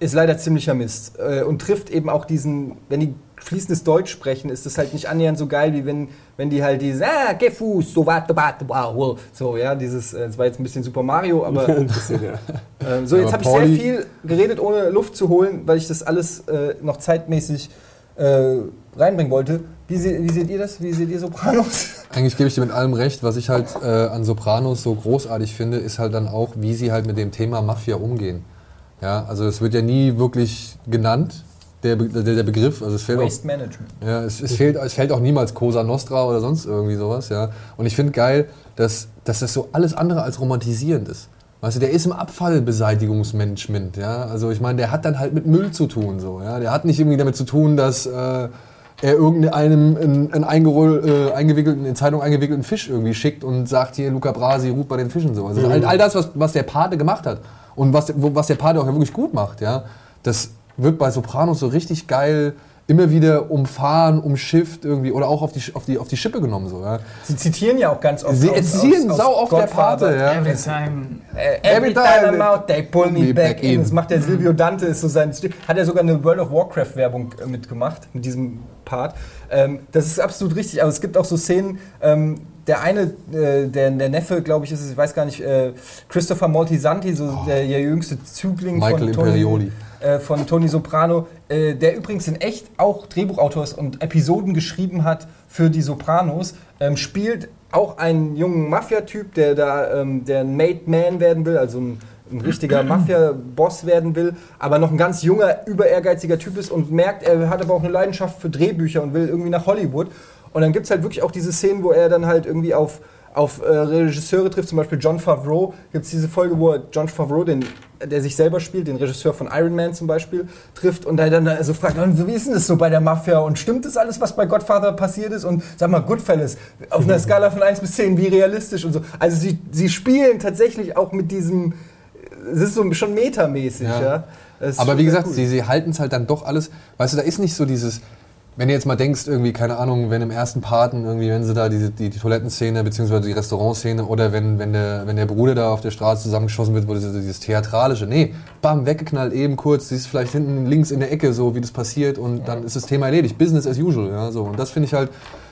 ist leider ziemlicher Mist äh, und trifft eben auch diesen, wenn die fließendes Deutsch sprechen, ist das halt nicht annähernd so geil, wie wenn, wenn die halt dieses, ah, geh Fuß, so warte, warte, wow, so, ja, dieses, äh, das war jetzt ein bisschen Super Mario, aber bisschen, ja. ähm, so, Ja, jetzt aber habe ich sehr viel geredet, ohne Luft zu holen, weil ich das alles äh, noch zeitmäßig äh, reinbringen wollte. Wie, se wie seht ihr das? Wie seht ihr Sopranos? Eigentlich gebe ich dir mit allem recht. Was ich halt äh, an Sopranos so großartig finde, ist halt dann auch, wie sie halt mit dem Thema Mafia umgehen. Ja, also es wird ja nie wirklich genannt, der, der, der Begriff. Also es auch, Waste Management. ja, es, es, fehlt, es fällt auch niemals Cosa Nostra oder sonst irgendwie sowas. Ja. Und ich finde geil, dass, dass das so alles andere als romantisierend ist. Weißt du, der ist im Abfallbeseitigungsmanagement, ja. Also ich meine, der hat dann halt mit Müll zu tun, so, ja. Der hat nicht irgendwie damit zu tun, dass äh, er irgendeinem in, in eingeroll, äh, eingewickelten, in Zeitung eingewickelten Fisch irgendwie schickt und sagt hier, Luca Brasi ruht bei den Fischen so. Also all, all das, was, was der Pate gemacht hat und was, was der Pate auch wirklich gut macht, ja, das wird bei Sopranos so richtig geil immer wieder umfahren, umschifft irgendwie oder auch auf die, auf die, auf die Schippe genommen, so, ja. Sie zitieren ja auch ganz oft. Sie aus- sau oft der. Pate, ja. Every time. Äh, Every Every time I'm out, they pull me back in. Das macht der Mhm. Silvio Dante, ist so sein Stil. Hat er sogar eine World of Warcraft Werbung äh, mitgemacht, mit diesem Part. Ähm, das ist absolut richtig, aber es gibt auch so Szenen, ähm, der eine, äh, der, der Neffe, glaube ich, ist es, ich weiß gar nicht, äh, Christopher Moltisanti, so der, der jüngste Zügling Michael von Imperioli. Tony, äh, von Tony Soprano, äh, der übrigens in echt auch Drehbuchautor ist und Episoden geschrieben hat für die Sopranos, ähm, spielt auch einen jungen Mafia-Typ, der da ähm, der ein Made Man werden will, also ein, ein richtiger Mafia-Boss werden will, aber noch ein ganz junger, über ehrgeiziger Typ ist und merkt, er hat aber auch eine Leidenschaft für Drehbücher und will irgendwie nach Hollywood. Und dann gibt es halt wirklich auch diese Szenen, wo er dann halt irgendwie auf, auf äh, Regisseure trifft, zum Beispiel John Favreau. Gibt es diese Folge, wo John Favreau, den, der sich selber spielt, den Regisseur von Iron Man zum Beispiel, trifft und er dann also fragt, "Und wie ist denn das so bei der Mafia und stimmt das alles, was bei Godfather passiert ist? Und sag mal, Goodfellas, auf einer Skala von 1 bis 10, wie realistisch und so. Also sie, sie spielen tatsächlich auch mit diesem, es ist so schon metamäßig, ja. Ja. Aber wie gesagt, cool. sie, sie halten es halt dann doch alles. Weißt du, da ist nicht so dieses. Wenn du jetzt mal denkst, irgendwie, keine Ahnung, wenn im ersten Paten, irgendwie, wenn sie da die, die, die Toilettenszene beziehungsweise die Restaurantszene oder wenn, wenn, der, wenn der Bruder da auf der Straße zusammengeschossen wird, wo dieses, dieses Theatralische, nee, bam, weggeknallt, eben kurz, siehst vielleicht hinten links in der Ecke so, wie das passiert und dann ist das Thema erledigt. Business as usual, ja, so. Und das finde ich halt,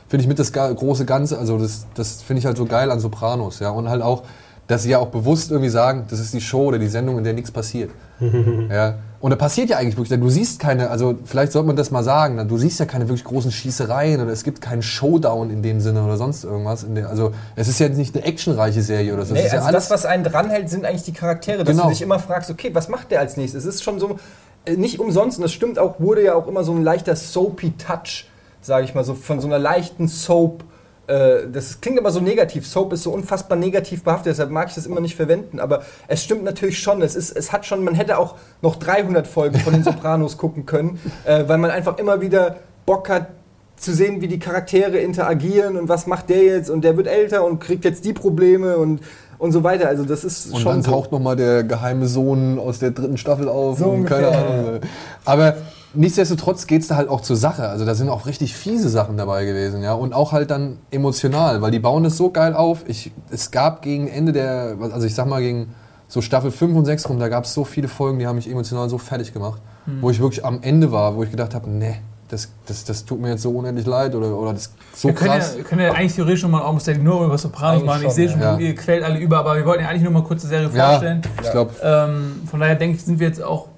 finde ich mit das große Ganze, also das, das finde ich halt so geil an Sopranos, ja. Und halt auch, dass sie ja auch bewusst irgendwie sagen, das ist die Show oder die Sendung, in der nichts passiert. Ja. Und da passiert ja eigentlich wirklich, denn du siehst keine, also vielleicht sollte man das mal sagen, ne, du siehst ja keine wirklich großen Schießereien oder es gibt keinen Showdown in dem Sinne oder sonst irgendwas. In der, also es ist ja nicht eine actionreiche Serie oder so. Nee, es ist also ja das, was einen dranhält, sind eigentlich die Charaktere, dass Genau. du dich immer fragst, okay, was macht der als nächstes? Es ist schon so, äh, nicht umsonst, und das stimmt auch, wurde ja auch immer so ein leichter soapy Touch, sage ich mal, so von so einer leichten Soap. Äh, Das klingt aber so negativ. Soap ist so unfassbar negativ behaftet, deshalb mag ich das immer nicht verwenden. Aber es stimmt natürlich schon. Es, ist, es hat schon, man hätte auch noch 300 Folgen von den Sopranos gucken können, äh, weil man einfach immer wieder Bock hat, zu sehen, wie die Charaktere interagieren und was macht der jetzt und der wird älter und kriegt jetzt die Probleme und, und so weiter. Also das ist Und schon dann so. taucht nochmal der geheime Sohn aus der dritten Staffel auf. So und keine Ahnung. Aber nichtsdestotrotz geht es da halt auch zur Sache. Also da sind auch richtig fiese Sachen dabei gewesen. ja Und auch halt dann emotional, weil die bauen das so geil auf. Ich, es gab gegen Ende der, also ich sag mal gegen so Staffel 5 und 6 rum, da gab es so viele Folgen, die haben mich emotional so fertig gemacht. Wo ich wirklich am Ende war, wo ich gedacht habe, nee, das, das, das tut mir jetzt so unendlich leid oder, oder das ist so wir können krass. ja, können ja eigentlich theoretisch schon mal Almost Daily nur über Sopranos Eigentlich machen. Ich sehe schon, ja. ihr quält alle über, aber wir wollten ja eigentlich nur mal kurz die Serie Ja, vorstellen. ich glaube, Ähm, von daher denke ich, sind wir jetzt auch.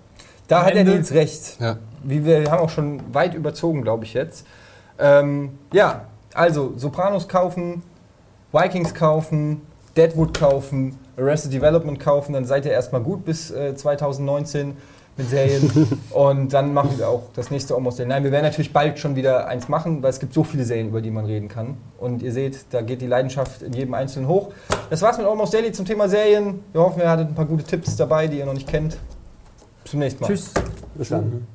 Da hat Ende- Nils recht. ja. Wie wir haben auch schon weit überzogen, glaube ich jetzt. Ähm, ja, also Sopranos kaufen, Vikings kaufen, Deadwood kaufen, Arrested Development kaufen, dann seid ihr erstmal gut bis äh, 2019 mit Serien und dann machen wir auch das nächste Almost Daily. Nein, wir werden natürlich bald schon wieder eins machen, weil es gibt so viele Serien, über die man reden kann. Und ihr seht, da geht die Leidenschaft in jedem Einzelnen hoch. Das war's mit Almost Daily zum Thema Serien. Wir hoffen, ihr hattet ein paar gute Tipps dabei, die ihr noch nicht kennt. Bis zum nächsten Mal. Tschüss. Bis dann.